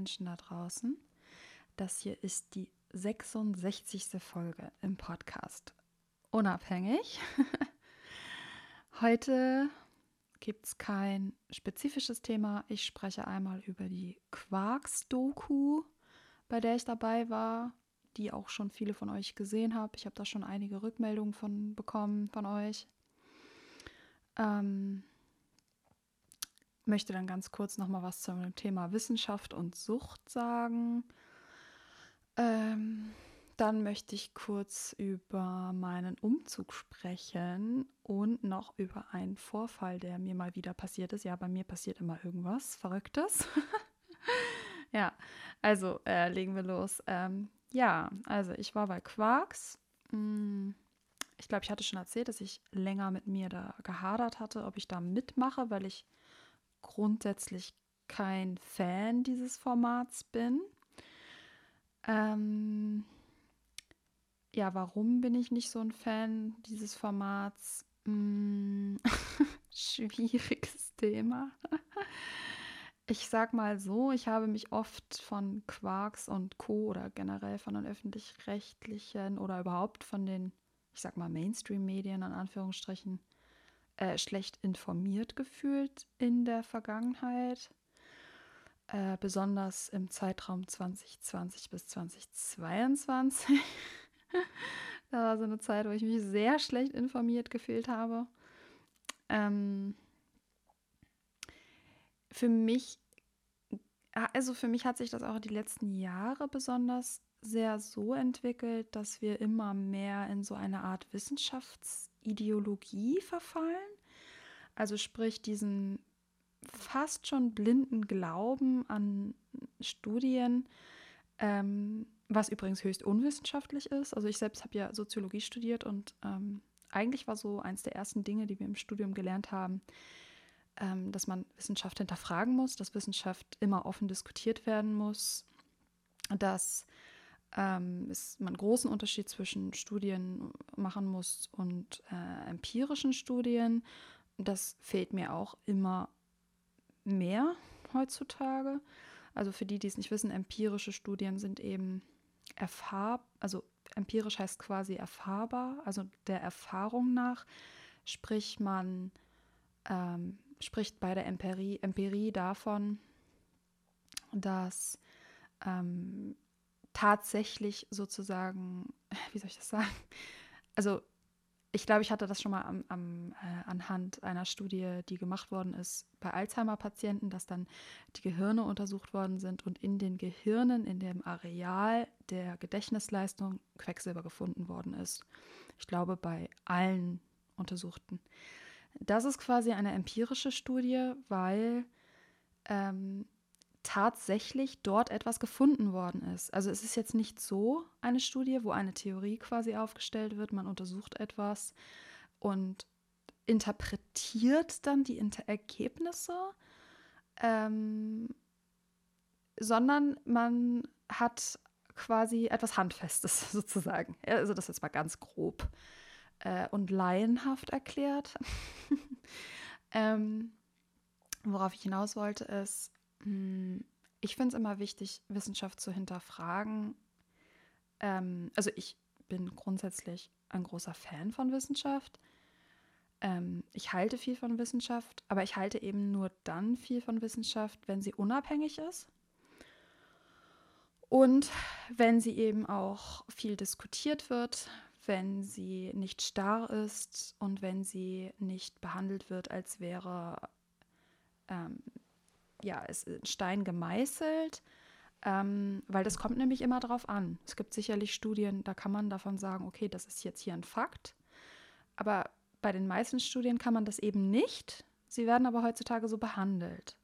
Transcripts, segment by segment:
Menschen da draußen. Das hier ist die 66. Folge im Podcast. Unabhängig. Heute gibt es kein spezifisches Thema. Ich spreche einmal über die Quarks-Doku, bei der ich dabei war, die auch schon viele von euch gesehen haben. Ich habe da schon einige Rückmeldungen von bekommen von euch. Ähm, möchte dann ganz kurz noch mal was zum Thema Wissenschaft und Sucht sagen. Ähm, dann möchte ich kurz über meinen Umzug sprechen und noch über einen Vorfall, der mir mal wieder passiert ist. Ja, bei mir passiert immer irgendwas Verrücktes. ja, also äh, legen wir los. Ähm, ja, also ich war bei Quarks. Hm, ich glaube, ich hatte schon erzählt, dass ich länger mit mir da gehadert hatte, ob ich da mitmache, weil ich grundsätzlich kein Fan dieses Formats bin. Ähm, ja, warum bin ich nicht so ein Fan dieses Formats? Hm, schwieriges Thema. Ich sag mal so, ich habe mich oft von Quarks und Co. oder generell von den öffentlich-rechtlichen oder überhaupt von den, ich sag mal, Mainstream-Medien an Anführungsstrichen äh, schlecht informiert gefühlt in der Vergangenheit, äh, besonders im Zeitraum 2020 bis 2022. da war so eine Zeit, wo ich mich sehr schlecht informiert gefühlt habe. Ähm, für mich, also für mich hat sich das auch die letzten Jahre besonders sehr so entwickelt, dass wir immer mehr in so eine Art Wissenschaftsideologie verfallen. Also sprich diesen fast schon blinden Glauben an Studien, ähm, was übrigens höchst unwissenschaftlich ist. Also ich selbst habe ja Soziologie studiert und ähm, eigentlich war so eins der ersten Dinge, die wir im Studium gelernt haben, ähm, dass man Wissenschaft hinterfragen muss, dass Wissenschaft immer offen diskutiert werden muss, dass ähm, es, man einen großen Unterschied zwischen Studien machen muss und äh, empirischen Studien. Das fehlt mir auch immer mehr heutzutage. Also für die, die es nicht wissen, empirische Studien sind eben erfahrbar, also empirisch heißt quasi erfahrbar, also der Erfahrung nach, sprich man ähm, spricht bei der Empirie, Empirie davon, dass ähm, tatsächlich sozusagen, wie soll ich das sagen? Also ich glaube, ich hatte das schon mal am, am, äh, anhand einer Studie, die gemacht worden ist bei Alzheimer-Patienten, dass dann die Gehirne untersucht worden sind und in den Gehirnen, in dem Areal der Gedächtnisleistung Quecksilber gefunden worden ist. Ich glaube, bei allen Untersuchten. Das ist quasi eine empirische Studie, weil ähm, tatsächlich dort etwas gefunden worden ist. Also es ist jetzt nicht so eine Studie, wo eine Theorie quasi aufgestellt wird, man untersucht etwas und interpretiert dann die Inter Ergebnisse, ähm, sondern man hat quasi etwas Handfestes sozusagen. Also das ist mal ganz grob äh, und laienhaft erklärt. ähm, worauf ich hinaus wollte, ist, ich finde es immer wichtig, Wissenschaft zu hinterfragen. Ähm, also ich bin grundsätzlich ein großer Fan von Wissenschaft. ähm, ich halte viel von Wissenschaft, aber ich halte eben nur dann viel von Wissenschaft, wenn sie unabhängig ist und wenn sie eben auch viel diskutiert wird, wenn sie nicht starr ist und wenn sie nicht behandelt wird, als wäre ähm, ja, es in Stein gemeißelt, ähm, weil das kommt nämlich immer darauf an. Es gibt sicherlich Studien, da kann man davon sagen, okay, das ist jetzt hier ein Fakt, aber bei den meisten Studien kann man das eben nicht. Sie werden aber heutzutage so behandelt.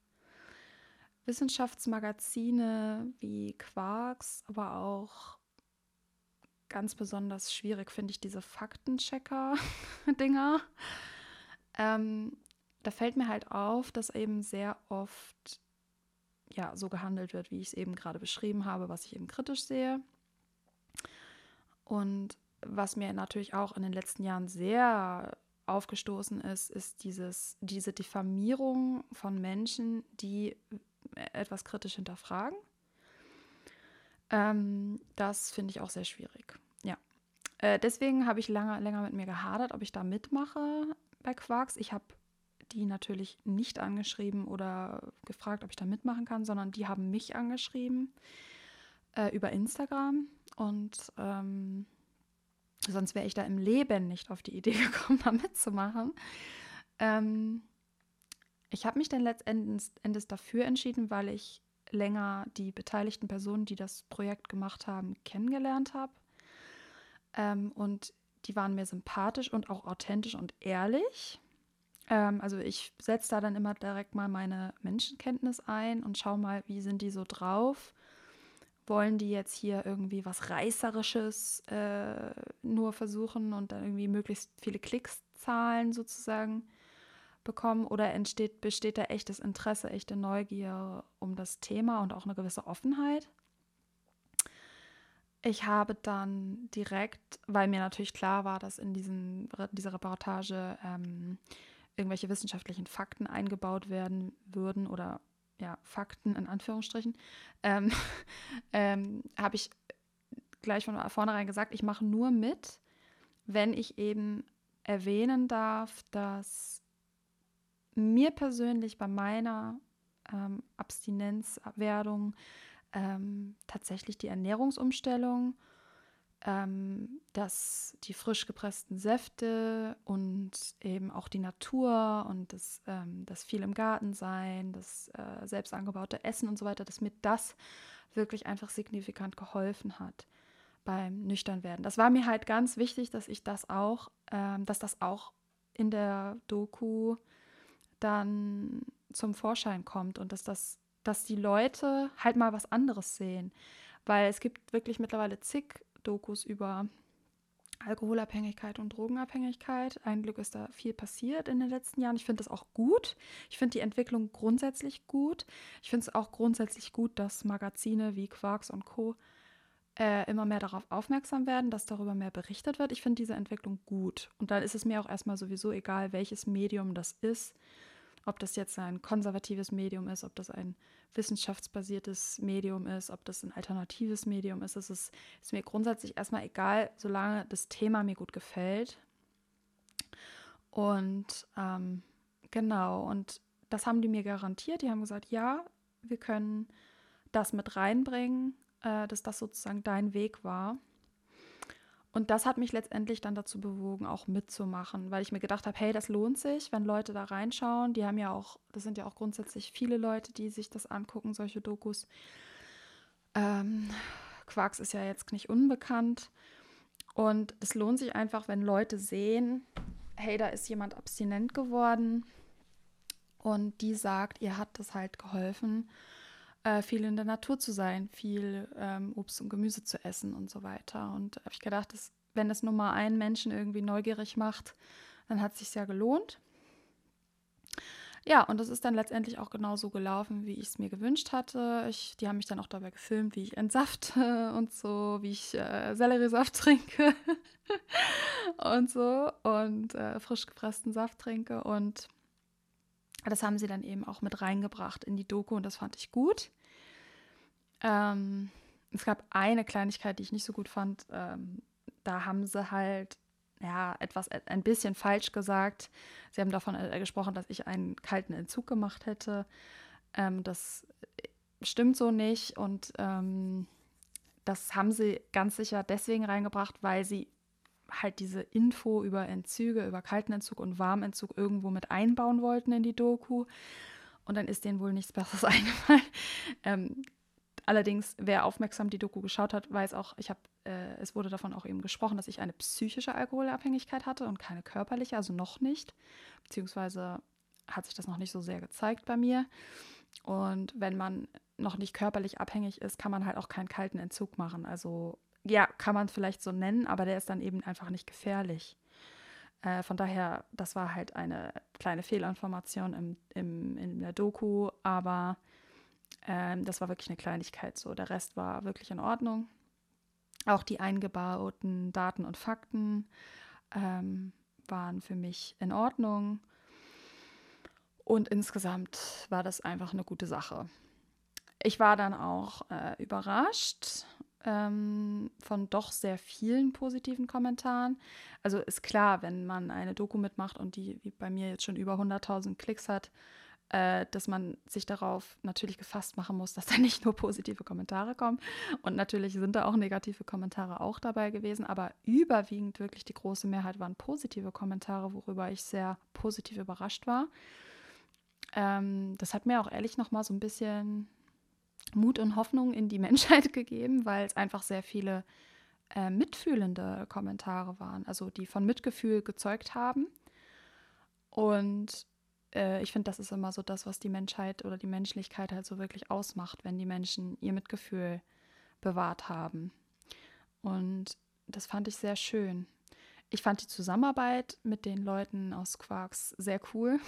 Wissenschaftsmagazine wie Quarks, aber auch ganz besonders schwierig finde ich diese Faktenchecker-Dinger. Ähm, da fällt mir halt auf, dass eben sehr oft ja so gehandelt wird, wie ich es eben gerade beschrieben habe, was ich eben kritisch sehe. Und was mir natürlich auch in den letzten Jahren sehr aufgestoßen ist, ist dieses, diese Diffamierung von Menschen, die etwas kritisch hinterfragen. Ähm, das finde ich auch sehr schwierig. Ja. Äh, deswegen habe ich lange, länger mit mir gehadert, ob ich da mitmache bei Quarks. Ich habe die natürlich nicht angeschrieben oder gefragt, ob ich da mitmachen kann, sondern die haben mich angeschrieben äh, über Instagram. Und ähm, sonst wäre ich da im Leben nicht auf die Idee gekommen, da mitzumachen. Ähm, ich habe mich dann letztendlich dafür entschieden, weil ich länger die beteiligten Personen, die das Projekt gemacht haben, kennengelernt habe. Ähm, und die waren mir sympathisch und auch authentisch und ehrlich. Ähm, also ich setze da dann immer direkt mal meine Menschenkenntnis ein und schaue mal, wie sind die so drauf. Wollen die jetzt hier irgendwie was Reißerisches äh, nur versuchen und dann irgendwie möglichst viele Klicks zahlen sozusagen? bekommen oder entsteht, besteht da echtes Interesse, echte Neugier um das Thema und auch eine gewisse Offenheit? Ich habe dann direkt, weil mir natürlich klar war, dass in diesen, dieser Reportage ähm, irgendwelche wissenschaftlichen Fakten eingebaut werden würden oder ja, Fakten in Anführungsstrichen, ähm, ähm, habe ich gleich von vornherein gesagt, ich mache nur mit, wenn ich eben erwähnen darf, dass mir persönlich bei meiner ähm, Abstinenzwerdung ähm, tatsächlich die Ernährungsumstellung, ähm, dass die frisch gepressten Säfte und eben auch die Natur und das, ähm, das viel im Garten sein, das äh, selbst angebaute Essen und so weiter, dass mir das wirklich einfach signifikant geholfen hat beim Nüchternwerden. Das war mir halt ganz wichtig, dass ich das auch, ähm, dass das auch in der Doku dann zum Vorschein kommt und dass das, dass die Leute halt mal was anderes sehen. Weil es gibt wirklich mittlerweile zig Dokus über Alkoholabhängigkeit und Drogenabhängigkeit. Ein Glück ist da viel passiert in den letzten Jahren. Ich finde das auch gut. Ich finde die Entwicklung grundsätzlich gut. Ich finde es auch grundsätzlich gut, dass Magazine wie Quarks und Co. Äh, immer mehr darauf aufmerksam werden, dass darüber mehr berichtet wird. Ich finde diese Entwicklung gut. Und dann ist es mir auch erstmal sowieso egal, welches Medium das ist ob das jetzt ein konservatives Medium ist, ob das ein wissenschaftsbasiertes Medium ist, ob das ein alternatives Medium ist. Es ist, ist mir grundsätzlich erstmal egal, solange das Thema mir gut gefällt. Und ähm, genau, und das haben die mir garantiert. Die haben gesagt, ja, wir können das mit reinbringen, äh, dass das sozusagen dein Weg war. Und das hat mich letztendlich dann dazu bewogen, auch mitzumachen, weil ich mir gedacht habe, hey, das lohnt sich, wenn Leute da reinschauen. Die haben ja auch, das sind ja auch grundsätzlich viele Leute, die sich das angucken, solche Dokus. Ähm, Quarks ist ja jetzt nicht unbekannt. Und es lohnt sich einfach, wenn Leute sehen, hey, da ist jemand abstinent geworden und die sagt, ihr hat das halt geholfen äh, viel in der Natur zu sein, viel ähm, Obst und Gemüse zu essen und so weiter. Und habe ich gedacht, dass, wenn das nur mal einen Menschen irgendwie neugierig macht, dann hat es sich ja gelohnt. Ja, und das ist dann letztendlich auch genauso gelaufen, wie ich es mir gewünscht hatte. Ich, die haben mich dann auch dabei gefilmt, wie ich entsafte und so, wie ich äh, Selleriesaft trinke und so und äh, frisch gepressten Saft trinke. Und das haben sie dann eben auch mit reingebracht in die Doku und das fand ich gut. Ähm, es gab eine Kleinigkeit, die ich nicht so gut fand. Ähm, da haben sie halt ja, etwas, äh, ein bisschen falsch gesagt. Sie haben davon äh, gesprochen, dass ich einen kalten Entzug gemacht hätte. Ähm, das stimmt so nicht und ähm, das haben sie ganz sicher deswegen reingebracht, weil sie halt diese Info über Entzüge, über Kaltenentzug und Warmentzug irgendwo mit einbauen wollten in die Doku. Und dann ist denen wohl nichts Besseres eingefallen. Ähm, allerdings, wer aufmerksam die Doku geschaut hat, weiß auch, ich habe, äh, es wurde davon auch eben gesprochen, dass ich eine psychische Alkoholabhängigkeit hatte und keine körperliche, also noch nicht. Beziehungsweise hat sich das noch nicht so sehr gezeigt bei mir. Und wenn man noch nicht körperlich abhängig ist, kann man halt auch keinen kalten Entzug machen. Also ja, kann man es vielleicht so nennen, aber der ist dann eben einfach nicht gefährlich. Äh, von daher, das war halt eine kleine Fehlinformation im, im, in der Doku, aber ähm, das war wirklich eine Kleinigkeit so. Der Rest war wirklich in Ordnung. Auch die eingebauten Daten und Fakten ähm, waren für mich in Ordnung. Und insgesamt war das einfach eine gute Sache. Ich war dann auch äh, überrascht ähm, von doch sehr vielen positiven Kommentaren. Also ist klar, wenn man eine Doku mitmacht und die wie bei mir jetzt schon über 100.000 Klicks hat, äh, dass man sich darauf natürlich gefasst machen muss, dass da nicht nur positive Kommentare kommen. Und natürlich sind da auch negative Kommentare auch dabei gewesen, aber überwiegend wirklich die große Mehrheit waren positive Kommentare, worüber ich sehr positiv überrascht war. Ähm, das hat mir auch ehrlich nochmal so ein bisschen Mut und Hoffnung in die Menschheit gegeben, weil es einfach sehr viele äh, mitfühlende Kommentare waren, also die von Mitgefühl gezeugt haben. Und äh, ich finde, das ist immer so das, was die Menschheit oder die Menschlichkeit halt so wirklich ausmacht, wenn die Menschen ihr Mitgefühl bewahrt haben. Und das fand ich sehr schön. Ich fand die Zusammenarbeit mit den Leuten aus Quarks sehr cool.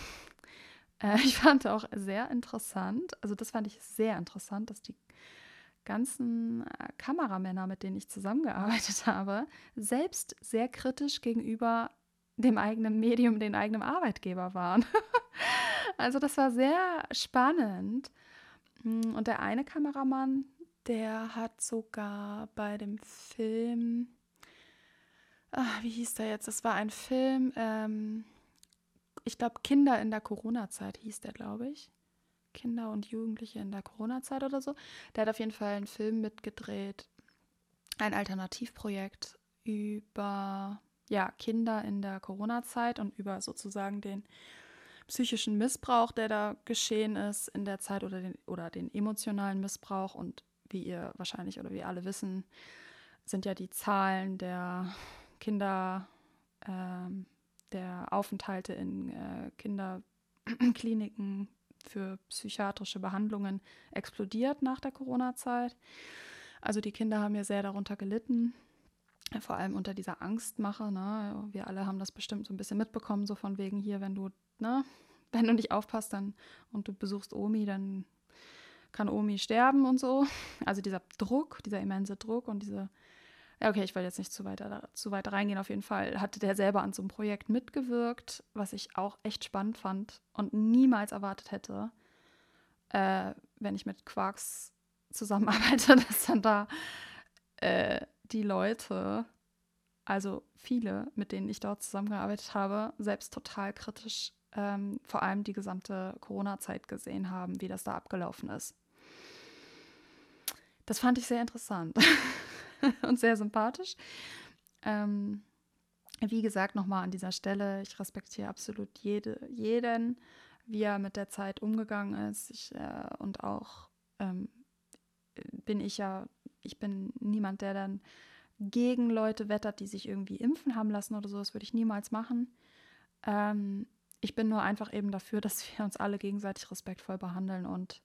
Äh, ich fand auch sehr interessant, also das fand ich sehr interessant, dass die ganzen äh, Kameramänner, mit denen ich zusammengearbeitet habe, selbst sehr kritisch gegenüber dem eigenen Medium, den eigenen Arbeitgeber waren. also das war sehr spannend. Hm, und der eine Kameramann, der hat sogar bei dem Film, ach, wie hieß der jetzt? Das war ein Film, ähm, ich glaube, Kinder in der Corona-Zeit hieß der, glaube ich. Kinder und Jugendliche in der Corona-Zeit oder so. Der hat auf jeden Fall einen Film mitgedreht, ein Alternativprojekt über ja, Kinder in der Corona-Zeit und über sozusagen den psychischen Missbrauch, der da geschehen ist in der Zeit oder den, oder den emotionalen Missbrauch. Und wie ihr wahrscheinlich oder wie alle wissen, sind ja die Zahlen der Kinder ähm, der Aufenthalte in äh, Kinderkliniken für psychiatrische Behandlungen explodiert nach der Corona-Zeit. Also die Kinder haben ja sehr darunter gelitten, vor allem unter dieser Angstmache. Ne? Wir alle haben das bestimmt so ein bisschen mitbekommen, so von wegen hier, wenn du, ne, wenn du nicht aufpasst dann und du besuchst Omi, dann kann Omi sterben und so. Also dieser Druck, dieser immense Druck und diese ja, okay, ich will jetzt nicht zu weit, zu weit reingehen. Auf jeden Fall hatte der selber an so einem Projekt mitgewirkt, was ich auch echt spannend fand und niemals erwartet hätte, äh, wenn ich mit Quarks zusammenarbeite, dass dann da äh, die Leute, also viele, mit denen ich dort zusammengearbeitet habe, selbst total kritisch ähm, vor allem die gesamte Corona-Zeit gesehen haben, wie das da abgelaufen ist. Das fand ich sehr interessant. und sehr sympathisch. Ähm, wie gesagt, nochmal an dieser Stelle, ich respektiere absolut jede, jeden, wie er mit der Zeit umgegangen ist. Ich, äh, und auch ähm, bin ich ja, ich bin niemand, der dann gegen Leute wettert, die sich irgendwie impfen haben lassen oder so. Das würde ich niemals machen. Ähm, ich bin nur einfach eben dafür, dass wir uns alle gegenseitig respektvoll behandeln und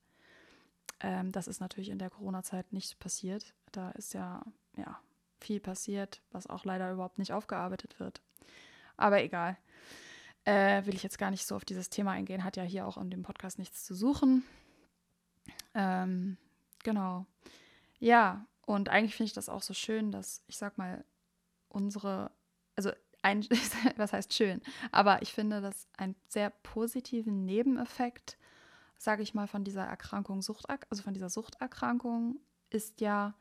ähm, das ist natürlich in der Corona-Zeit nicht passiert. Da ist ja ja, viel passiert, was auch leider überhaupt nicht aufgearbeitet wird. Aber egal. Äh, will ich jetzt gar nicht so auf dieses Thema eingehen, hat ja hier auch in dem Podcast nichts zu suchen. Ähm, genau. Ja, und eigentlich finde ich das auch so schön, dass ich sag mal, unsere, also ein, was heißt schön, aber ich finde, dass ein sehr positiven Nebeneffekt, sage ich mal, von dieser Erkrankung, Sucht, also von dieser Suchterkrankung, ist ja,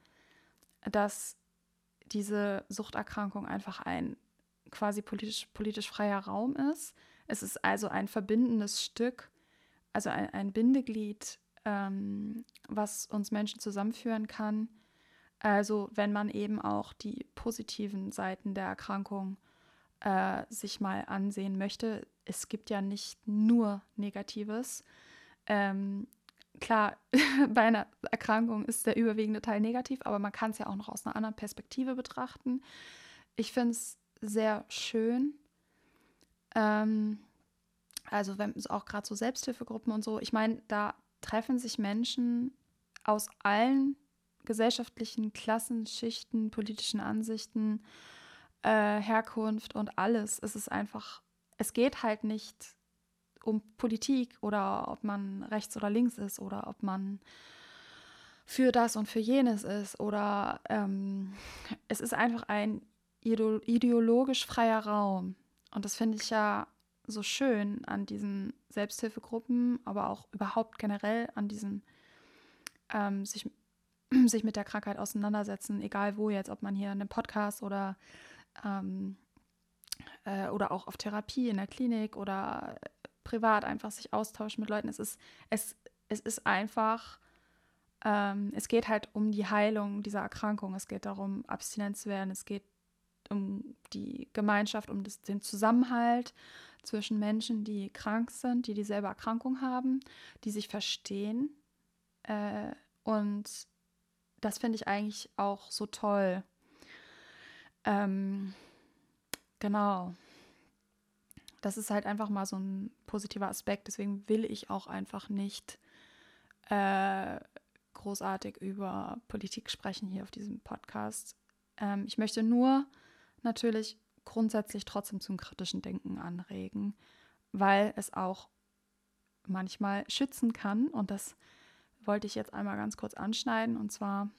dass diese Suchterkrankung einfach ein quasi politisch, politisch freier Raum ist. Es ist also ein verbindendes Stück, also ein, ein Bindeglied, ähm, was uns Menschen zusammenführen kann. Also wenn man eben auch die positiven Seiten der Erkrankung äh, sich mal ansehen möchte. Es gibt ja nicht nur Negatives. Ähm, klar, bei einer Erkrankung ist der überwiegende Teil negativ, aber man kann es ja auch noch aus einer anderen Perspektive betrachten. Ich finde es sehr schön. Ähm, also wenn auch gerade so Selbsthilfegruppen und so, ich meine, da treffen sich Menschen aus allen gesellschaftlichen Klassen, Schichten, politischen Ansichten, äh, Herkunft und alles. Es ist einfach, es geht halt nicht um Politik oder ob man rechts oder links ist oder ob man für das und für jenes ist oder ähm, es ist einfach ein ideologisch freier Raum. Und das finde ich ja so schön an diesen Selbsthilfegruppen, aber auch überhaupt generell an diesem ähm, sich, sich mit der Krankheit auseinandersetzen, egal wo jetzt, ob man hier in einem Podcast oder ähm, äh, oder auch auf Therapie in der Klinik oder privat einfach sich austauschen mit Leuten. Es ist, es, es ist einfach, ähm, es geht halt um die Heilung dieser Erkrankung. Es geht darum, abstinent zu werden. Es geht um die Gemeinschaft, um das, den Zusammenhalt zwischen Menschen, die krank sind, die dieselbe Erkrankung haben, die sich verstehen. Äh, und das finde ich eigentlich auch so toll. Ähm, genau das ist halt einfach mal so ein positiver Aspekt. Deswegen will ich auch einfach nicht äh, großartig über Politik sprechen hier auf diesem Podcast. Ähm, ich möchte nur natürlich grundsätzlich trotzdem zum kritischen Denken anregen, weil es auch manchmal schützen kann. Und das wollte ich jetzt einmal ganz kurz anschneiden. Und zwar,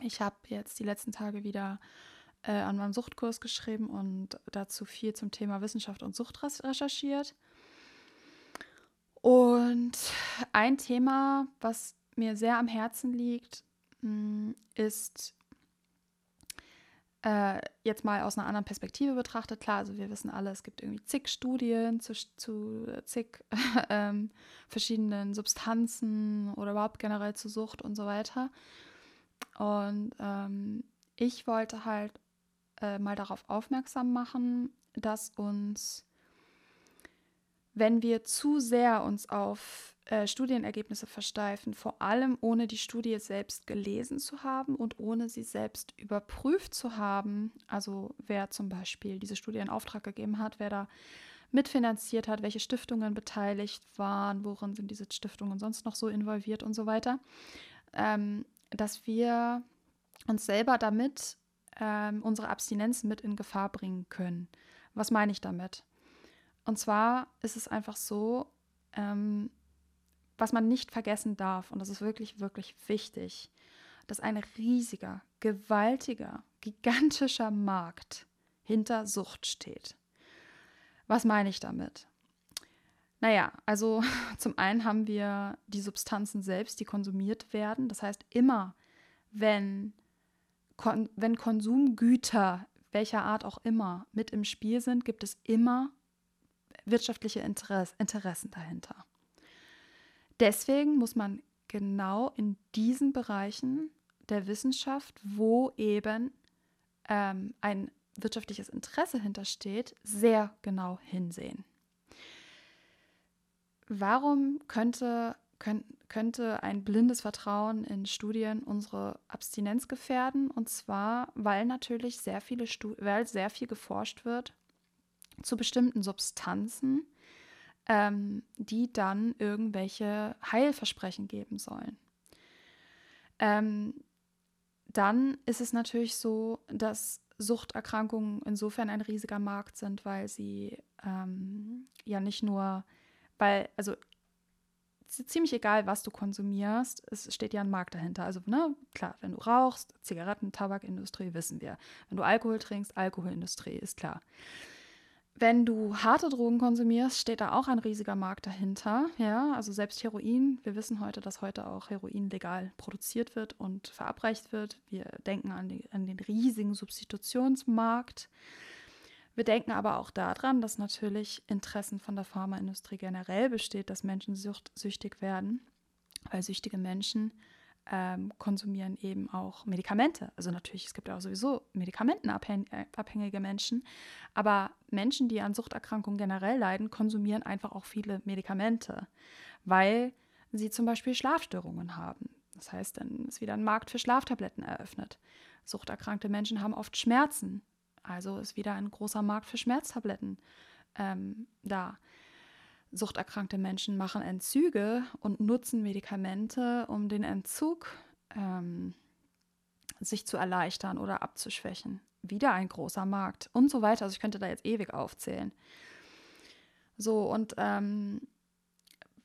ich habe jetzt die letzten Tage wieder äh, an meinem Suchtkurs geschrieben und dazu viel zum Thema Wissenschaft und Sucht recherchiert. Und ein Thema, was mir sehr am Herzen liegt, mm, ist äh, jetzt mal aus einer anderen Perspektive betrachtet. Klar, also wir wissen alle, es gibt irgendwie zig Studien zu, zu zig ähm, verschiedenen Substanzen oder überhaupt generell zu Sucht und so weiter. Und ähm, ich wollte halt äh, mal darauf aufmerksam machen, dass uns, wenn wir zu sehr uns auf äh, Studienergebnisse versteifen, vor allem ohne die Studie selbst gelesen zu haben und ohne sie selbst überprüft zu haben, also wer zum Beispiel diese Studie in Auftrag gegeben hat, wer da mitfinanziert hat, welche Stiftungen beteiligt waren, worin sind diese Stiftungen sonst noch so involviert und so weiter, ähm, dass wir uns selber damit ähm, unsere Abstinenz mit in Gefahr bringen können. Was meine ich damit? Und zwar ist es einfach so, ähm, was man nicht vergessen darf, und das ist wirklich, wirklich wichtig, dass ein riesiger, gewaltiger, gigantischer Markt hinter Sucht steht. Was meine ich damit? Naja, also zum einen haben wir die Substanzen selbst, die konsumiert werden. Das heißt, immer wenn kon wenn Konsumgüter welcher Art auch immer mit im Spiel sind, gibt es immer wirtschaftliche Interess Interessen dahinter. Deswegen muss man genau in diesen Bereichen der Wissenschaft, wo eben ähm, ein wirtschaftliches Interesse hintersteht, sehr genau hinsehen. Warum könnte könnt, könnte ein blindes Vertrauen in Studien unsere Abstinenz gefährden. Und zwar, weil natürlich sehr viele weil sehr viel geforscht wird zu bestimmten Substanzen, ähm, die dann irgendwelche Heilversprechen geben sollen. Ähm, dann ist es natürlich so, dass Suchterkrankungen insofern ein riesiger Markt sind, weil sie ähm, ja nicht nur, weil, also ziemlich egal, was du konsumierst, es steht ja ein Markt dahinter. Also, ne, klar, wenn du rauchst, Zigaretten, Tabakindustrie, wissen wir. Wenn du Alkohol trinkst, Alkoholindustrie, ist klar. Wenn du harte Drogen konsumierst, steht da auch ein riesiger Markt dahinter. Ja, also selbst Heroin. Wir wissen heute, dass heute auch Heroin legal produziert wird und verabreicht wird. Wir denken an, die, an den riesigen Substitutionsmarkt. Wir denken aber auch daran, dass natürlich Interessen von der Pharmaindustrie generell besteht, dass Menschen sucht, süchtig werden, weil süchtige Menschen ähm, konsumieren eben auch Medikamente. Also natürlich, es gibt ja auch sowieso medikamentenabhängige Menschen, aber Menschen, die an Suchterkrankungen generell leiden, konsumieren einfach auch viele Medikamente, weil sie zum Beispiel Schlafstörungen haben. Das heißt, dann ist wieder ein Markt für Schlaftabletten eröffnet. Suchterkrankte Menschen haben oft Schmerzen, also ist wieder ein großer Markt für Schmerztabletten ähm, da. Suchterkrankte Menschen machen Entzüge und nutzen Medikamente, um den Entzug ähm, sich zu erleichtern oder abzuschwächen. Wieder ein großer Markt und so weiter. Also ich könnte da jetzt ewig aufzählen. So, und ähm,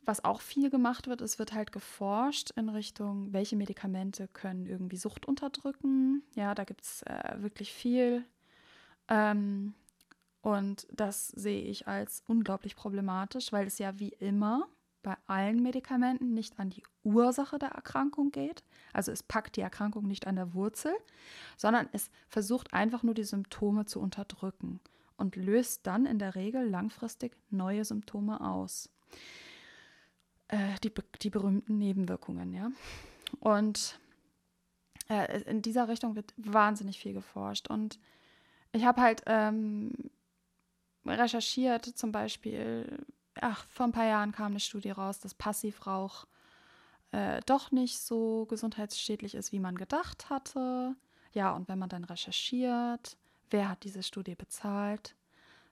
was auch viel gemacht wird, es wird halt geforscht in Richtung, welche Medikamente können irgendwie Sucht unterdrücken. Ja, da gibt es äh, wirklich viel. Ähm, und das sehe ich als unglaublich problematisch, weil es ja wie immer bei allen Medikamenten nicht an die Ursache der Erkrankung geht. Also es packt die Erkrankung nicht an der Wurzel, sondern es versucht einfach nur die Symptome zu unterdrücken und löst dann in der Regel langfristig neue Symptome aus. Äh, die, die berühmten Nebenwirkungen, ja. Und äh, in dieser Richtung wird wahnsinnig viel geforscht. Und ich habe halt ähm, recherchiert, zum Beispiel, ach, vor ein paar Jahren kam eine Studie raus, dass Passivrauch äh, doch nicht so gesundheitsschädlich ist, wie man gedacht hatte. Ja, und wenn man dann recherchiert, wer hat diese Studie bezahlt,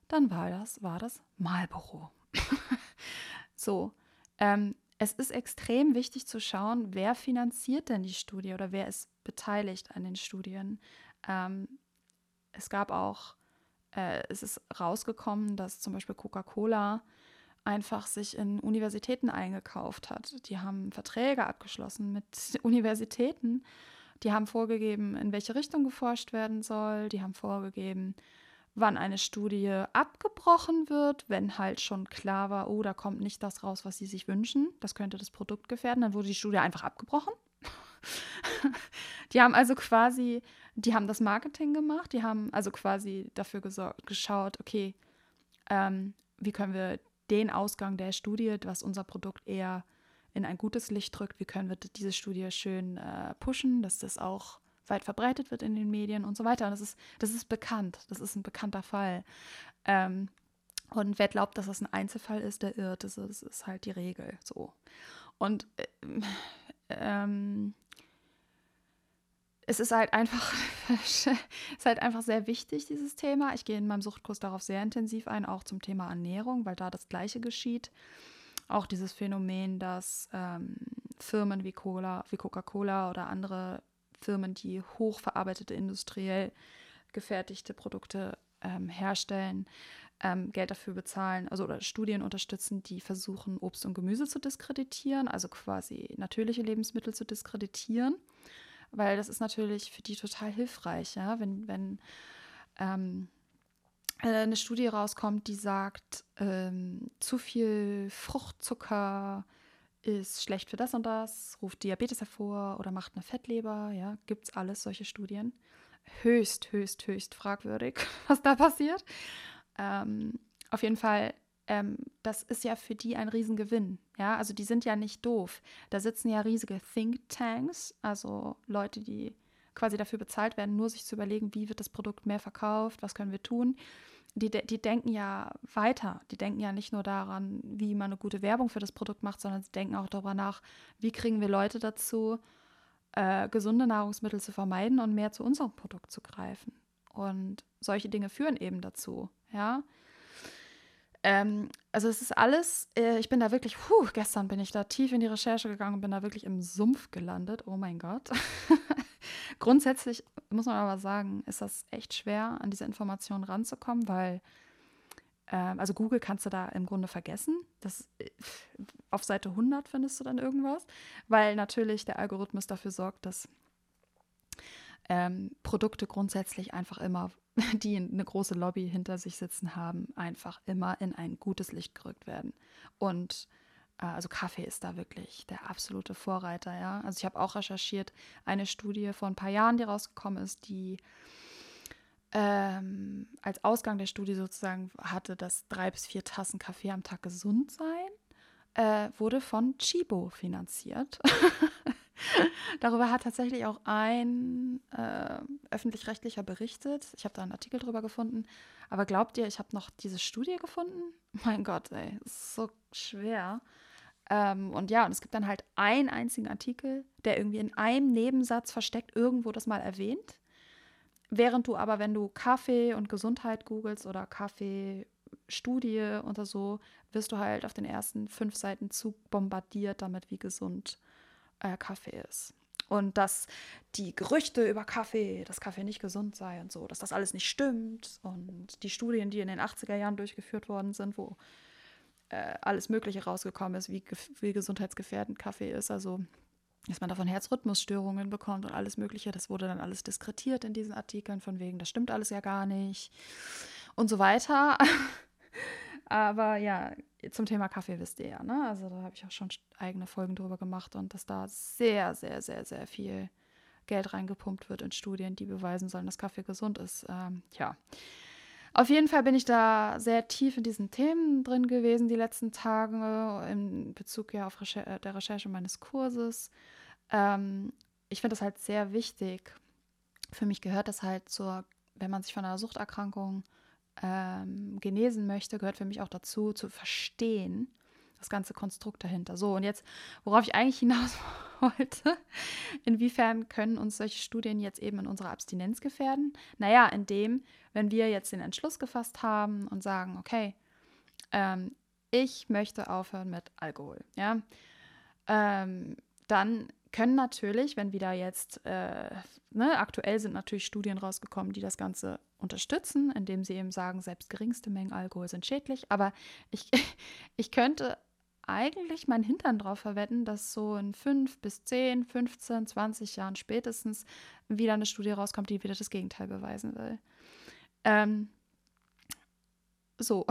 dann war das, war das Marlboro. so, ähm, es ist extrem wichtig zu schauen, wer finanziert denn die Studie oder wer ist beteiligt an den Studien. Ähm, es gab auch äh, es ist rausgekommen, dass zum Beispiel Coca-Cola einfach sich in Universitäten eingekauft hat. Die haben Verträge abgeschlossen mit Universitäten. Die haben vorgegeben, in welche Richtung geforscht werden soll. Die haben vorgegeben, wann eine Studie abgebrochen wird, wenn halt schon klar war, oh, da kommt nicht das raus, was sie sich wünschen. Das könnte das Produkt gefährden. Dann wurde die Studie einfach abgebrochen. die haben also quasi, die haben das Marketing gemacht, die haben also quasi dafür geschaut, okay, ähm, wie können wir den Ausgang der Studie, was unser Produkt eher in ein gutes Licht drückt, wie können wir diese Studie schön äh, pushen, dass das auch weit verbreitet wird in den Medien und so weiter. Und das ist, das ist bekannt, das ist ein bekannter Fall. Ähm, und wer glaubt, dass das ein Einzelfall ist, der irrt. Das ist, das ist halt die Regel so. Und äh, ähm, es ist halt einfach, ist halt einfach sehr wichtig, dieses Thema. Ich gehe in meinem Suchtkurs darauf sehr intensiv ein, auch zum Thema Ernährung, weil da das Gleiche geschieht. Auch dieses Phänomen, dass ähm, Firmen wie Cola, wie Coca-Cola oder andere Firmen, die hochverarbeitete, industriell gefertigte Produkte ähm, herstellen, ähm, Geld dafür bezahlen, also oder Studien unterstützen, die versuchen, Obst und Gemüse zu diskreditieren, also quasi natürliche Lebensmittel zu diskreditieren weil das ist natürlich für die total hilfreich, ja, wenn, wenn ähm, äh, eine Studie rauskommt, die sagt, ähm, zu viel Fruchtzucker ist schlecht für das und das, ruft Diabetes hervor oder macht eine Fettleber, ja, es alles, solche Studien. Höchst, höchst, höchst fragwürdig, was da passiert. Ähm, auf jeden Fall ähm, das ist ja für die ein Riesengewinn. Ja, also die sind ja nicht doof. Da sitzen ja riesige Thinktanks, also Leute, die quasi dafür bezahlt werden, nur sich zu überlegen, wie wird das Produkt mehr verkauft, was können wir tun. Die, die denken ja weiter. Die denken ja nicht nur daran, wie man eine gute Werbung für das Produkt macht, sondern sie denken auch darüber nach, wie kriegen wir Leute dazu, äh, gesunde Nahrungsmittel zu vermeiden und mehr zu unserem Produkt zu greifen. Und solche Dinge führen eben dazu, ja. Ähm, also es ist alles, äh, ich bin da wirklich, puh, gestern bin ich da tief in die Recherche gegangen und bin da wirklich im Sumpf gelandet. Oh mein Gott. Grundsätzlich muss man aber sagen, ist das echt schwer, an diese Informationen ranzukommen, weil, äh, also Google kannst du da im Grunde vergessen. Das, äh, auf Seite 100 findest du dann irgendwas, weil natürlich der Algorithmus dafür sorgt, dass ähm, Produkte grundsätzlich einfach immer die eine große Lobby hinter sich sitzen haben, einfach immer in ein gutes Licht gerückt werden. Und äh, also Kaffee ist da wirklich der absolute Vorreiter, ja. Also ich habe auch recherchiert, eine Studie vor ein paar Jahren, die rausgekommen ist, die ähm, als Ausgang der Studie sozusagen hatte, dass drei bis vier Tassen Kaffee am Tag gesund seien, äh, wurde von Chibo finanziert. Darüber hat tatsächlich auch ein äh, öffentlich-rechtlicher berichtet. Ich habe da einen Artikel drüber gefunden. Aber glaubt ihr, ich habe noch diese Studie gefunden? Mein Gott, ey, ist so schwer. Ähm, und ja, und es gibt dann halt einen einzigen Artikel, der irgendwie in einem Nebensatz versteckt irgendwo das mal erwähnt. Während du aber, wenn du Kaffee und Gesundheit googelst oder Kaffee-Studie oder so, wirst du halt auf den ersten fünf Seiten zu bombardiert damit, wie gesund äh, Kaffee ist. Und dass die Gerüchte über Kaffee, dass Kaffee nicht gesund sei und so, dass das alles nicht stimmt. Und die Studien, die in den 80er Jahren durchgeführt worden sind, wo äh, alles Mögliche rausgekommen ist, wie, wie gesundheitsgefährdend Kaffee ist. Also dass man davon Herzrhythmusstörungen bekommt und alles Mögliche. Das wurde dann alles diskretiert in diesen Artikeln, von wegen, das stimmt alles ja gar nicht und so weiter. Aber ja, zum Thema Kaffee wisst ihr ja, ne? Also da habe ich auch schon eigene Folgen drüber gemacht und dass da sehr, sehr, sehr, sehr viel Geld reingepumpt wird in Studien, die beweisen sollen, dass Kaffee gesund ist. Ähm, ja. Auf jeden Fall bin ich da sehr tief in diesen Themen drin gewesen die letzten Tage in Bezug ja auf Recher äh, der Recherche meines Kurses. Ähm, ich finde das halt sehr wichtig. Für mich gehört das halt zur, wenn man sich von einer Suchterkrankung ähm, genesen möchte, gehört für mich auch dazu, zu verstehen, das ganze Konstrukt dahinter. So, und jetzt, worauf ich eigentlich hinaus wollte, inwiefern können uns solche Studien jetzt eben in unserer Abstinenz gefährden? Naja, indem, wenn wir jetzt den Entschluss gefasst haben und sagen, okay, ähm, ich möchte aufhören mit Alkohol, ja, ähm, dann können natürlich, wenn wieder jetzt, äh, ne, aktuell sind natürlich Studien rausgekommen, die das Ganze unterstützen, indem sie eben sagen, selbst geringste Mengen Alkohol sind schädlich. Aber ich, ich könnte eigentlich meinen Hintern drauf verwetten, dass so in fünf bis zehn, 15, 20 Jahren spätestens wieder eine Studie rauskommt, die wieder das Gegenteil beweisen will. Ähm, so,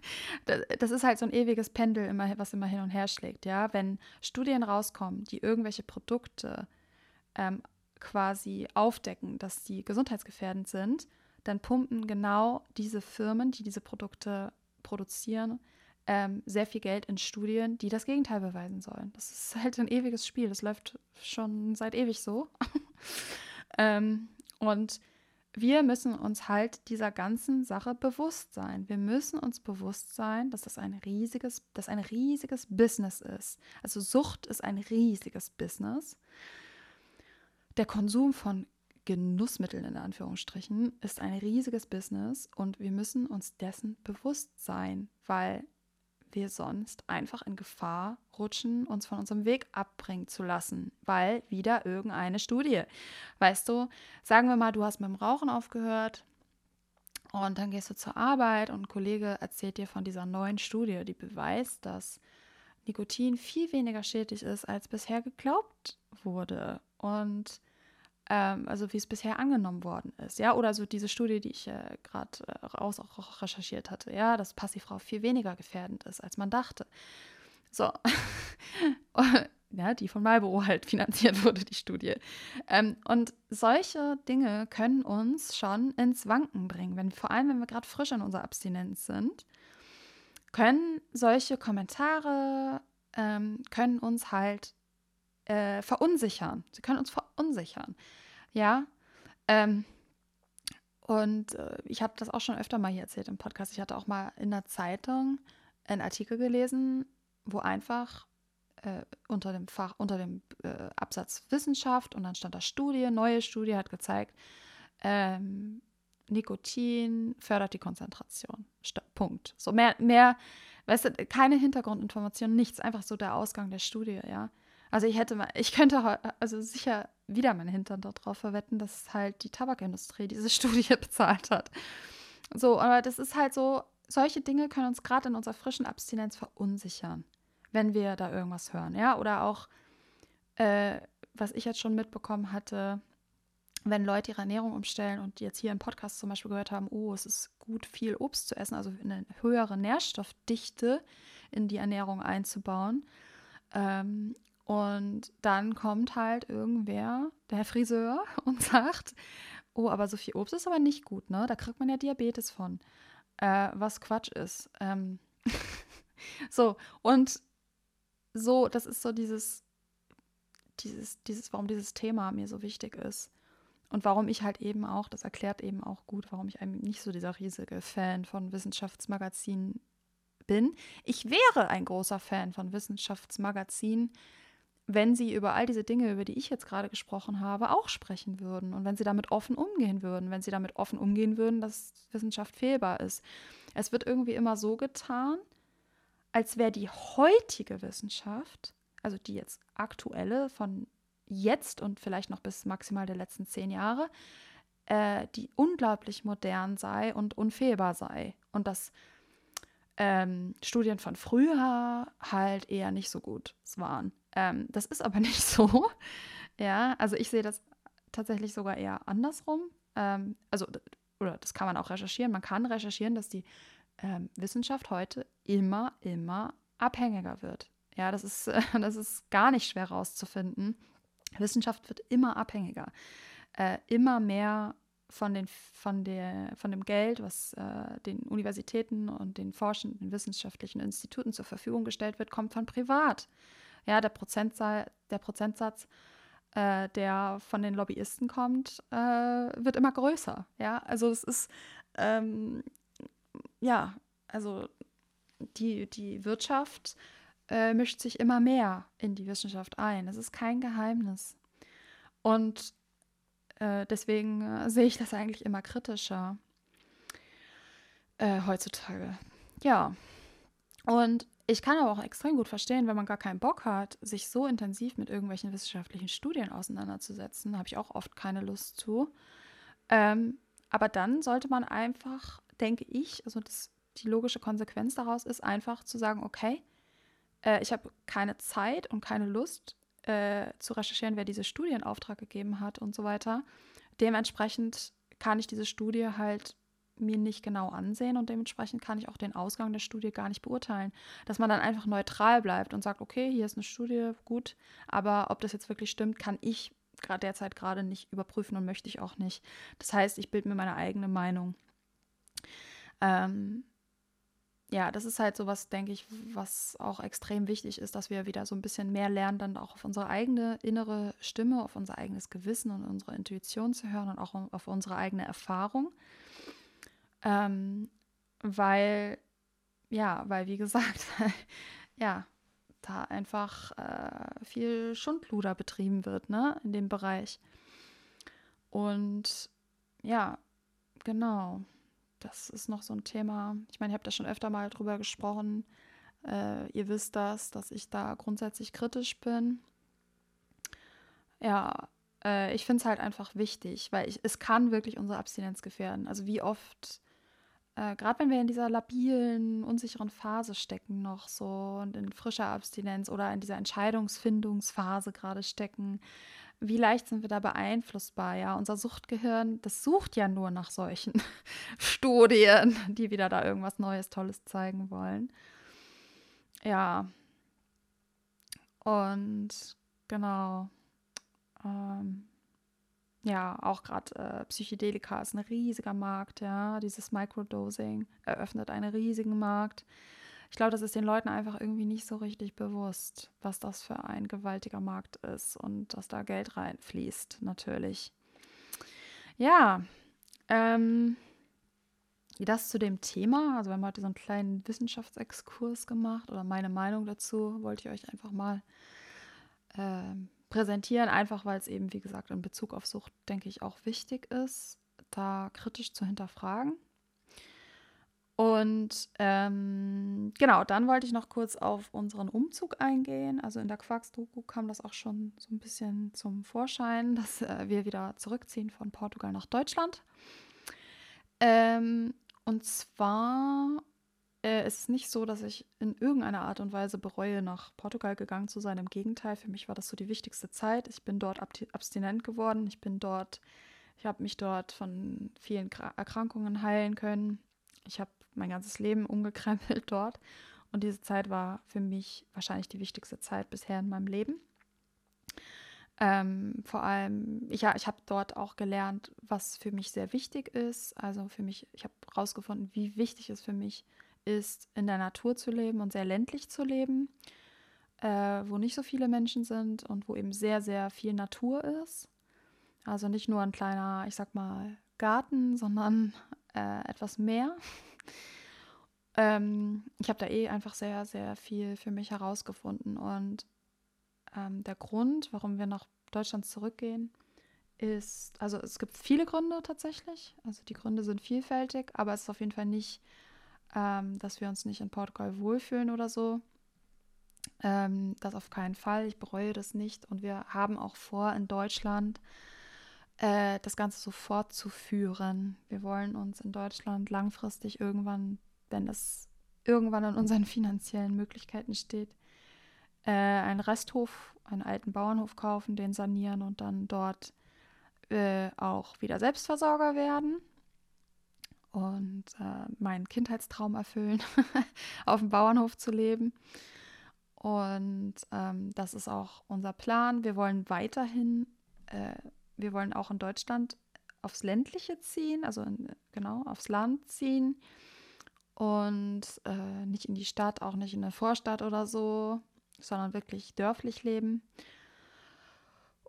das ist halt so ein ewiges Pendel, immer, was immer hin und her schlägt, ja. Wenn Studien rauskommen, die irgendwelche Produkte ähm, quasi aufdecken, dass die gesundheitsgefährdend sind, dann pumpen genau diese Firmen, die diese Produkte produzieren, ähm, sehr viel Geld in Studien, die das Gegenteil beweisen sollen. Das ist halt ein ewiges Spiel. Das läuft schon seit ewig so. ähm, und wir müssen uns halt dieser ganzen Sache bewusst sein. Wir müssen uns bewusst sein, dass das ein riesiges, dass ein riesiges Business ist. Also Sucht ist ein riesiges Business. Der Konsum von Genussmitteln in Anführungsstrichen ist ein riesiges Business und wir müssen uns dessen bewusst sein, weil wir sonst einfach in Gefahr rutschen, uns von unserem Weg abbringen zu lassen, weil wieder irgendeine Studie. Weißt du, sagen wir mal, du hast mit dem Rauchen aufgehört und dann gehst du zur Arbeit und ein Kollege erzählt dir von dieser neuen Studie, die beweist, dass Nikotin viel weniger schädlich ist, als bisher geglaubt wurde. Und ähm, also wie es bisher angenommen worden ist, ja, oder so diese Studie, die ich äh, gerade äh, raus auch recherchiert hatte, ja, dass Passivrauch viel weniger gefährdend ist, als man dachte. So, ja, die von Marlboro halt finanziert wurde, die Studie. Ähm, und solche Dinge können uns schon ins Wanken bringen, wenn, vor allem wenn wir gerade frisch in unserer Abstinenz sind, können solche Kommentare, ähm, können uns halt äh, verunsichern. Sie können uns verunsichern. Ja. Ähm, und äh, ich habe das auch schon öfter mal hier erzählt im Podcast. Ich hatte auch mal in der Zeitung einen Artikel gelesen, wo einfach äh, unter dem Fach, unter dem äh, Absatz Wissenschaft und dann stand da Studie, neue Studie hat gezeigt, ähm, Nikotin fördert die Konzentration. St Punkt. So mehr, mehr, weißt du, keine Hintergrundinformation, nichts, einfach so der Ausgang der Studie, ja. Also ich hätte mal, ich könnte also sicher wieder meinen Hintern darauf verwetten, dass halt die Tabakindustrie diese Studie bezahlt hat. So, aber das ist halt so, solche Dinge können uns gerade in unserer frischen Abstinenz verunsichern, wenn wir da irgendwas hören, ja. Oder auch, äh, was ich jetzt schon mitbekommen hatte, wenn Leute ihre Ernährung umstellen und jetzt hier im Podcast zum Beispiel gehört haben, oh, es ist gut, viel Obst zu essen, also eine höhere Nährstoffdichte in die Ernährung einzubauen. Ähm, und dann kommt halt irgendwer, der Friseur, und sagt, oh, aber so viel Obst ist aber nicht gut, ne? Da kriegt man ja Diabetes von. Äh, was Quatsch ist. Ähm so, und so, das ist so dieses, dieses, dieses, warum dieses Thema mir so wichtig ist. Und warum ich halt eben auch, das erklärt eben auch gut, warum ich eigentlich nicht so dieser riesige Fan von Wissenschaftsmagazinen bin. Ich wäre ein großer Fan von Wissenschaftsmagazinen, wenn sie über all diese Dinge, über die ich jetzt gerade gesprochen habe, auch sprechen würden und wenn sie damit offen umgehen würden, wenn sie damit offen umgehen würden, dass Wissenschaft fehlbar ist. Es wird irgendwie immer so getan, als wäre die heutige Wissenschaft, also die jetzt aktuelle von jetzt und vielleicht noch bis maximal der letzten zehn Jahre, äh, die unglaublich modern sei und unfehlbar sei. Und dass ähm, Studien von früher halt eher nicht so gut waren. Ähm, das ist aber nicht so. ja, also ich sehe das tatsächlich sogar eher andersrum. Ähm, also, oder das kann man auch recherchieren. Man kann recherchieren, dass die ähm, Wissenschaft heute immer, immer abhängiger wird. Ja, das ist, äh, das ist gar nicht schwer rauszufinden. Wissenschaft wird immer abhängiger. Äh, immer mehr von, den, von, der, von dem Geld, was äh, den Universitäten und den forschenden wissenschaftlichen Instituten zur Verfügung gestellt wird, kommt von privat. Ja, der, Prozentsatz, der Prozentsatz, äh, der von den Lobbyisten kommt, äh, wird immer größer. Ja, also es ist, ähm, ja, also die, die Wirtschaft äh, mischt sich immer mehr in die Wissenschaft ein. Das ist kein Geheimnis. Und äh, deswegen äh, sehe ich das eigentlich immer kritischer äh, heutzutage. Ja. Und ich kann aber auch extrem gut verstehen, wenn man gar keinen Bock hat, sich so intensiv mit irgendwelchen wissenschaftlichen Studien auseinanderzusetzen. Da habe ich auch oft keine Lust zu. Ähm, aber dann sollte man einfach, denke ich, also das, die logische Konsequenz daraus ist einfach zu sagen, okay, äh, ich habe keine Zeit und keine Lust, äh, zu recherchieren, wer diese Studie in Auftrag gegeben hat und so weiter. Dementsprechend kann ich diese Studie halt mir nicht genau ansehen und dementsprechend kann ich auch den Ausgang der Studie gar nicht beurteilen. Dass man dann einfach neutral bleibt und sagt, okay, hier ist eine Studie, gut, aber ob das jetzt wirklich stimmt, kann ich gerade derzeit gerade nicht überprüfen und möchte ich auch nicht. Das heißt, ich bilde mir meine eigene Meinung. Ähm, ja, das ist halt so was, denke ich, was auch extrem wichtig ist, dass wir wieder so ein bisschen mehr lernen, dann auch auf unsere eigene innere Stimme, auf unser eigenes Gewissen und unsere Intuition zu hören und auch auf unsere eigene Erfahrung. Ähm, weil, ja, weil, wie gesagt, ja, da einfach äh, viel Schundluder betrieben wird, ne, in dem Bereich. Und ja, genau das ist noch so ein Thema. Ich meine, ich habe da schon öfter mal drüber gesprochen. Äh, ihr wisst das, dass ich da grundsätzlich kritisch bin. Ja, äh, ich finde es halt einfach wichtig, weil ich, es kann wirklich unsere Abstinenz gefährden. Also wie oft, äh, gerade wenn wir in dieser labilen, unsicheren Phase stecken noch so und in frischer Abstinenz oder in dieser Entscheidungsfindungsphase gerade stecken, wie leicht sind wir da beeinflussbar? Ja, unser Suchtgehirn, das sucht ja nur nach solchen Studien, die wieder da irgendwas Neues, Tolles zeigen wollen. Ja. Und genau. Ähm, ja, auch gerade äh, Psychedelika ist ein riesiger Markt, ja. Dieses Microdosing eröffnet einen riesigen Markt ich glaube, das ist den Leuten einfach irgendwie nicht so richtig bewusst, was das für ein gewaltiger Markt ist und dass da Geld reinfließt, natürlich. Ja, ähm, das zu dem Thema. Also wir haben heute so einen kleinen Wissenschaftsexkurs gemacht oder meine Meinung dazu wollte ich euch einfach mal äh, präsentieren, einfach weil es eben, wie gesagt, in Bezug auf Sucht, denke ich, auch wichtig ist, da kritisch zu hinterfragen. Und ähm, genau, dann wollte ich noch kurz auf unseren Umzug eingehen. Also in der Quarks-Doku kam das auch schon so ein bisschen zum Vorschein, dass äh, wir wieder zurückziehen von Portugal nach Deutschland. Ähm, und zwar äh, ist es nicht so, dass ich in irgendeiner Art und Weise bereue, nach Portugal gegangen zu sein. Im Gegenteil, für mich war das so die wichtigste Zeit. Ich bin dort abstinent geworden. Ich bin dort, ich habe mich dort von vielen Erkrankungen heilen können. Ich habe mein ganzes Leben umgekrempelt dort. Und diese Zeit war für mich wahrscheinlich die wichtigste Zeit bisher in meinem Leben. Ähm, vor allem, ich, ja, ich habe dort auch gelernt, was für mich sehr wichtig ist. Also für mich, ich habe herausgefunden, wie wichtig es für mich ist, in der Natur zu leben und sehr ländlich zu leben, äh, wo nicht so viele Menschen sind und wo eben sehr, sehr viel Natur ist. Also nicht nur ein kleiner, ich sag mal, Garten, sondern äh, etwas mehr. ähm, ich habe da eh einfach sehr, sehr viel für mich herausgefunden. Und ähm, der Grund, warum wir nach Deutschland zurückgehen, ist, also es gibt viele Gründe tatsächlich. Also die Gründe sind vielfältig, aber es ist auf jeden Fall nicht, ähm, dass wir uns nicht in Portugal wohlfühlen oder so. Ähm, das auf keinen Fall. Ich bereue das nicht. Und wir haben auch vor, in Deutschland äh, das Ganze so fortzuführen. Wir wollen uns in Deutschland langfristig irgendwann, wenn es irgendwann an unseren finanziellen Möglichkeiten steht, äh, einen Resthof, einen alten Bauernhof kaufen, den sanieren und dann dort äh, auch wieder Selbstversorger werden und äh, meinen Kindheitstraum erfüllen, auf dem Bauernhof zu leben. Und ähm, das ist auch unser Plan. Wir wollen weiterhin, äh, wir wollen auch in Deutschland aufs ländliche ziehen, also in, genau aufs Land ziehen und äh, nicht in die Stadt, auch nicht in der Vorstadt oder so sondern wirklich dörflich leben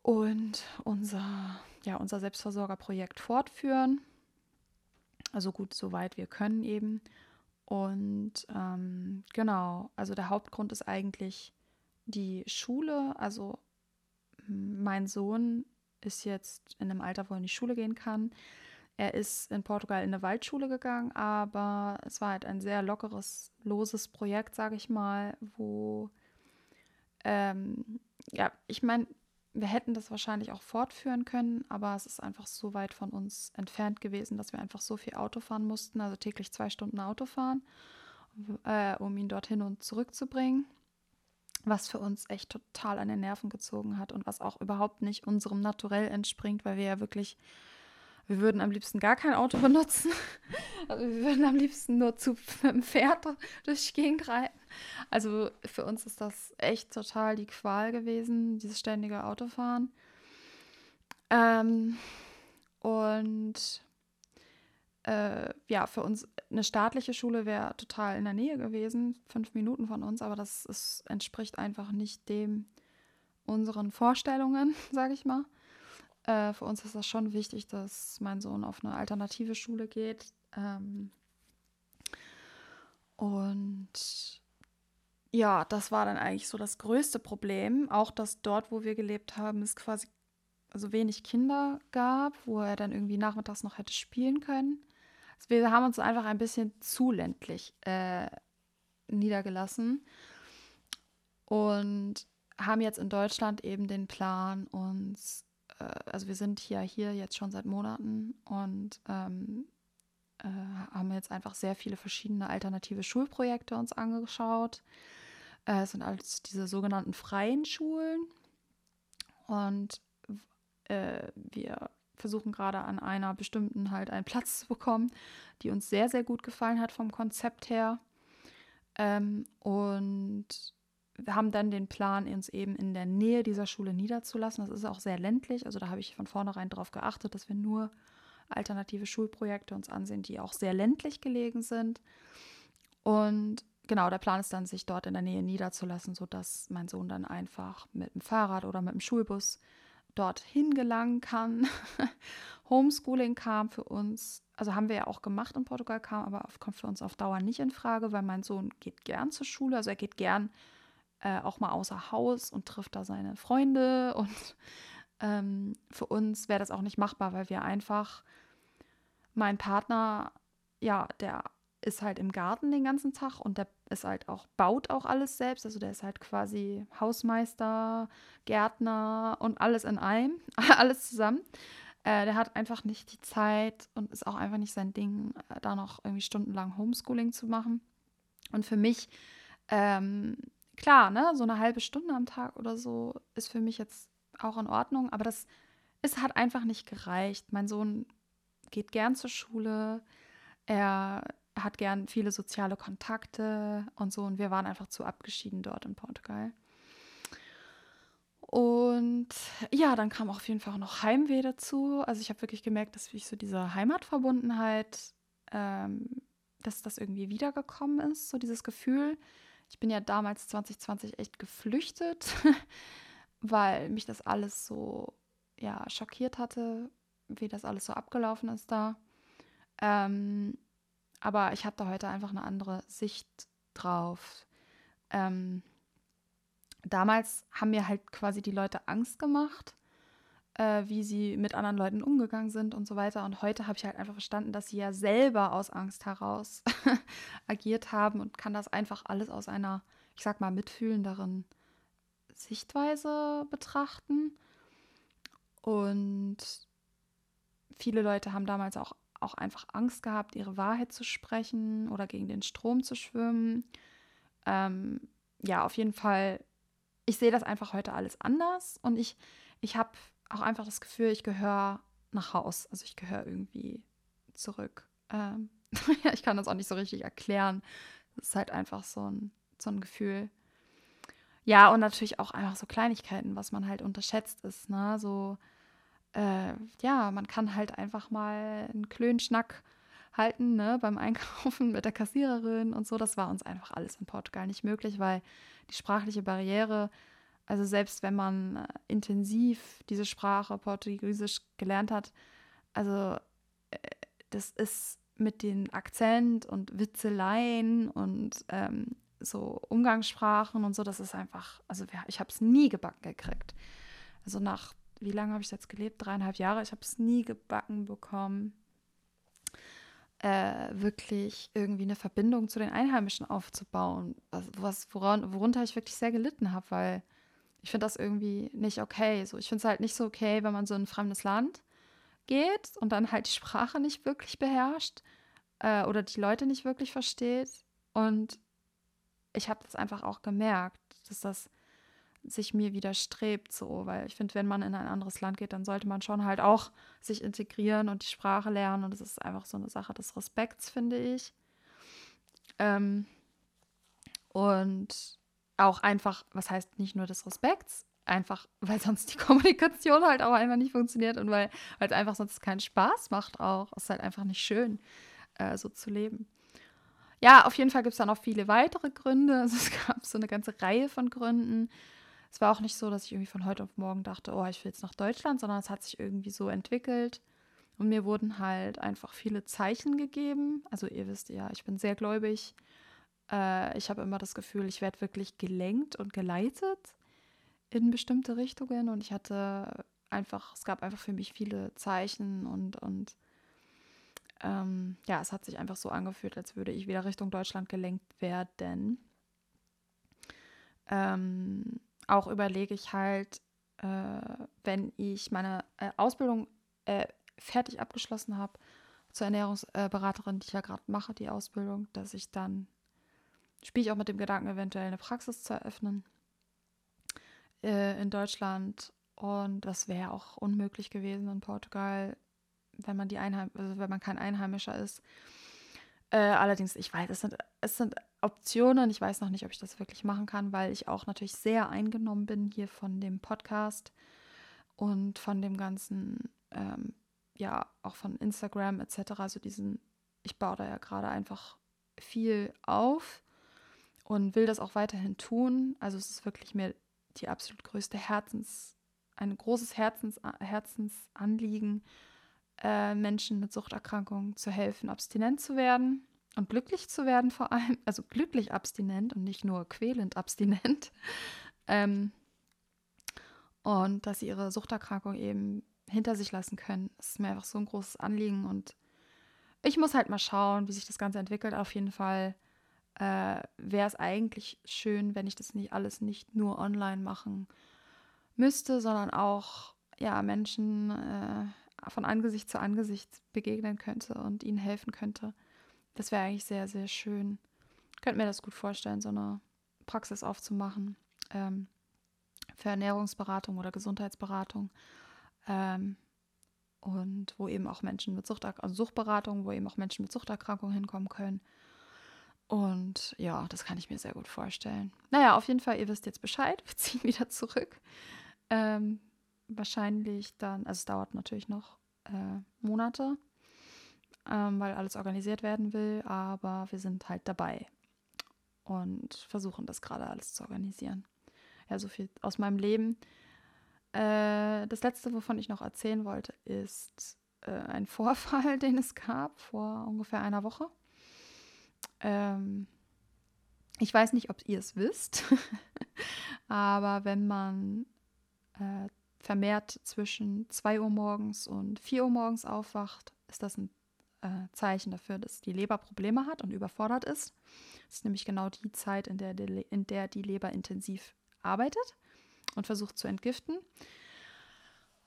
und unser, ja, unser Selbstversorgerprojekt fortführen. Also gut, soweit wir können eben. Und ähm, genau, also der Hauptgrund ist eigentlich die Schule. Also mein Sohn ist jetzt in einem Alter, wo er in die Schule gehen kann. Er ist in Portugal in eine Waldschule gegangen, aber es war halt ein sehr lockeres, loses Projekt, sage ich mal, wo ähm, ja, ich meine, wir hätten das wahrscheinlich auch fortführen können, aber es ist einfach so weit von uns entfernt gewesen, dass wir einfach so viel Auto fahren mussten, also täglich zwei Stunden Auto fahren, äh, um ihn dorthin und zurückzubringen, was für uns echt total an den Nerven gezogen hat und was auch überhaupt nicht unserem Naturell entspringt, weil wir ja wirklich wir würden am liebsten gar kein Auto benutzen. Also wir würden am liebsten nur zu mit dem Pferd durch die Gegend reiten. Also für uns ist das echt total die Qual gewesen, dieses ständige Autofahren. Ähm, und äh, ja, für uns eine staatliche Schule wäre total in der Nähe gewesen, fünf Minuten von uns, aber das ist, entspricht einfach nicht dem unseren Vorstellungen, sage ich mal. Äh, für uns ist das schon wichtig, dass mein Sohn auf eine alternative Schule geht. Ähm, und ja, das war dann eigentlich so das größte Problem. Auch, dass dort, wo wir gelebt haben, es quasi also wenig Kinder gab, wo er dann irgendwie nachmittags noch hätte spielen können. Also wir haben uns einfach ein bisschen zu ländlich äh, niedergelassen und haben jetzt in Deutschland eben den Plan, uns also wir sind ja hier jetzt schon seit Monaten und ähm, äh, haben jetzt einfach sehr viele verschiedene alternative Schulprojekte uns angeschaut. Äh, es sind alles diese sogenannten freien Schulen und äh, wir versuchen gerade an einer bestimmten halt einen Platz zu bekommen, die uns sehr, sehr gut gefallen hat vom Konzept her. Ähm, und wir haben dann den Plan, uns eben in der Nähe dieser Schule niederzulassen. Das ist auch sehr ländlich. Also da habe ich von vornherein darauf geachtet, dass wir nur alternative Schulprojekte uns ansehen, die auch sehr ländlich gelegen sind. Und genau, der Plan ist dann, sich dort in der Nähe niederzulassen, sodass mein Sohn dann einfach mit dem Fahrrad oder mit dem Schulbus dorthin gelangen kann. Homeschooling kam für uns, also haben wir ja auch gemacht in Portugal, kam aber kommt für uns auf Dauer nicht in Frage, weil mein Sohn geht gern zur Schule, also er geht gern äh, auch mal außer Haus und trifft da seine Freunde. Und ähm, für uns wäre das auch nicht machbar, weil wir einfach, mein Partner, ja, der ist halt im Garten den ganzen Tag und der ist halt auch, baut auch alles selbst. Also der ist halt quasi Hausmeister, Gärtner und alles in einem, alles zusammen. Äh, der hat einfach nicht die Zeit und ist auch einfach nicht sein Ding, äh, da noch irgendwie stundenlang Homeschooling zu machen. Und für mich ähm, klar, ne, so eine halbe Stunde am Tag oder so ist für mich jetzt auch in Ordnung, aber das es hat einfach nicht gereicht. Mein Sohn geht gern zur Schule, er hat gern viele soziale Kontakte und so und wir waren einfach zu abgeschieden dort in Portugal. Und ja, dann kam auf jeden Fall auch noch Heimweh dazu. Also ich habe wirklich gemerkt, dass ich so diese Heimatverbundenheit, ähm, dass das irgendwie wiedergekommen ist, so dieses Gefühl. Ich bin ja damals 2020 echt geflüchtet, weil mich das alles so ja schockiert hatte, wie das alles so abgelaufen ist da. Ähm, aber ich habe da heute einfach eine andere Sicht drauf. Ähm, damals haben mir halt quasi die Leute Angst gemacht, äh, wie sie mit anderen Leuten umgegangen sind und so weiter. Und heute habe ich halt einfach verstanden, dass sie ja selber aus Angst heraus agiert haben und kann das einfach alles aus einer, ich sag mal, mitfühlenderen Sichtweise betrachten. Und viele Leute haben damals auch, auch einfach Angst gehabt, ihre Wahrheit zu sprechen oder gegen den Strom zu schwimmen. Ähm, ja, auf jeden Fall ich sehe das einfach heute alles anders und ich, ich habe auch einfach das Gefühl, ich gehöre nach Haus. Also ich gehöre irgendwie zurück. Ähm, ich kann das auch nicht so richtig erklären. Es ist halt einfach so ein, so ein Gefühl. Ja, und natürlich auch einfach so Kleinigkeiten, was man halt unterschätzt ist. Ne? So, äh, ja, man kann halt einfach mal einen klönen Schnack halten, ne, beim Einkaufen mit der Kassiererin und so. Das war uns einfach alles in Portugal nicht möglich, weil die sprachliche Barriere, also selbst wenn man äh, intensiv diese Sprache Portugiesisch gelernt hat, also äh, das ist mit den Akzent und Witzeleien und ähm, so Umgangssprachen und so, das ist einfach, also ich habe es nie gebacken gekriegt. Also nach, wie lange habe ich jetzt gelebt? Dreieinhalb Jahre. Ich habe es nie gebacken bekommen, äh, wirklich irgendwie eine Verbindung zu den Einheimischen aufzubauen, was, was woran, worunter ich wirklich sehr gelitten habe, weil ich finde das irgendwie nicht okay. So, ich finde es halt nicht so okay, wenn man so in ein fremdes Land geht und dann halt die Sprache nicht wirklich beherrscht äh, oder die Leute nicht wirklich versteht. Und ich habe das einfach auch gemerkt, dass das sich mir widerstrebt, so, weil ich finde, wenn man in ein anderes Land geht, dann sollte man schon halt auch sich integrieren und die Sprache lernen. Und das ist einfach so eine Sache des Respekts, finde ich. Ähm, und auch einfach, was heißt nicht nur des Respekts, einfach, weil sonst die Kommunikation halt auch einfach nicht funktioniert und weil es einfach sonst keinen Spaß macht auch. Es ist halt einfach nicht schön, äh, so zu leben. Ja, auf jeden Fall gibt es dann noch viele weitere Gründe. Also es gab so eine ganze Reihe von Gründen, es war auch nicht so, dass ich irgendwie von heute auf morgen dachte, oh, ich will jetzt nach Deutschland, sondern es hat sich irgendwie so entwickelt. Und mir wurden halt einfach viele Zeichen gegeben. Also ihr wisst ja, ich bin sehr gläubig. Äh, ich habe immer das Gefühl, ich werde wirklich gelenkt und geleitet in bestimmte Richtungen. Und ich hatte einfach, es gab einfach für mich viele Zeichen und, und ähm, ja, es hat sich einfach so angefühlt, als würde ich wieder Richtung Deutschland gelenkt werden. Ähm, auch überlege ich halt, äh, wenn ich meine äh, Ausbildung äh, fertig abgeschlossen habe zur Ernährungsberaterin, die ich ja gerade mache, die Ausbildung, dass ich dann spiele ich auch mit dem Gedanken, eventuell eine Praxis zu eröffnen äh, in Deutschland. Und das wäre auch unmöglich gewesen in Portugal, wenn man die Einheim also wenn man kein Einheimischer ist. Äh, allerdings, ich weiß, es sind, es sind Optionen. Ich weiß noch nicht, ob ich das wirklich machen kann, weil ich auch natürlich sehr eingenommen bin hier von dem Podcast und von dem ganzen, ähm, ja, auch von Instagram etc. Also diesen, ich baue da ja gerade einfach viel auf und will das auch weiterhin tun. Also es ist wirklich mir die absolut größte Herzens, ein großes Herzens, Herzensanliegen, äh, Menschen mit Suchterkrankungen zu helfen, abstinent zu werden und glücklich zu werden vor allem, also glücklich abstinent und nicht nur quälend abstinent. ähm, und dass sie ihre Suchterkrankung eben hinter sich lassen können. Das ist mir einfach so ein großes Anliegen und ich muss halt mal schauen, wie sich das Ganze entwickelt. Auf jeden Fall äh, wäre es eigentlich schön, wenn ich das nicht alles nicht nur online machen müsste, sondern auch ja Menschen äh, von Angesicht zu Angesicht begegnen könnte und ihnen helfen könnte. Das wäre eigentlich sehr, sehr schön. Könnte mir das gut vorstellen, so eine Praxis aufzumachen ähm, für Ernährungsberatung oder Gesundheitsberatung. Ähm, und wo eben auch Menschen mit Sucht, also Suchtberatung, wo eben auch Menschen mit Suchterkrankungen hinkommen können. Und ja, das kann ich mir sehr gut vorstellen. Naja, auf jeden Fall, ihr wisst jetzt Bescheid. Wir ziehen wieder zurück. Ähm, wahrscheinlich dann, also es dauert natürlich noch äh, Monate, ähm, weil alles organisiert werden will, aber wir sind halt dabei und versuchen das gerade alles zu organisieren. Ja, so viel aus meinem Leben. Äh, das letzte, wovon ich noch erzählen wollte, ist äh, ein Vorfall, den es gab vor ungefähr einer Woche. Ähm, ich weiß nicht, ob ihr es wisst, aber wenn man äh, vermehrt zwischen 2 Uhr morgens und 4 Uhr morgens aufwacht, ist das ein äh, Zeichen dafür, dass die Leber Probleme hat und überfordert ist. Das ist nämlich genau die Zeit, in der die, in der die Leber intensiv arbeitet und versucht zu entgiften.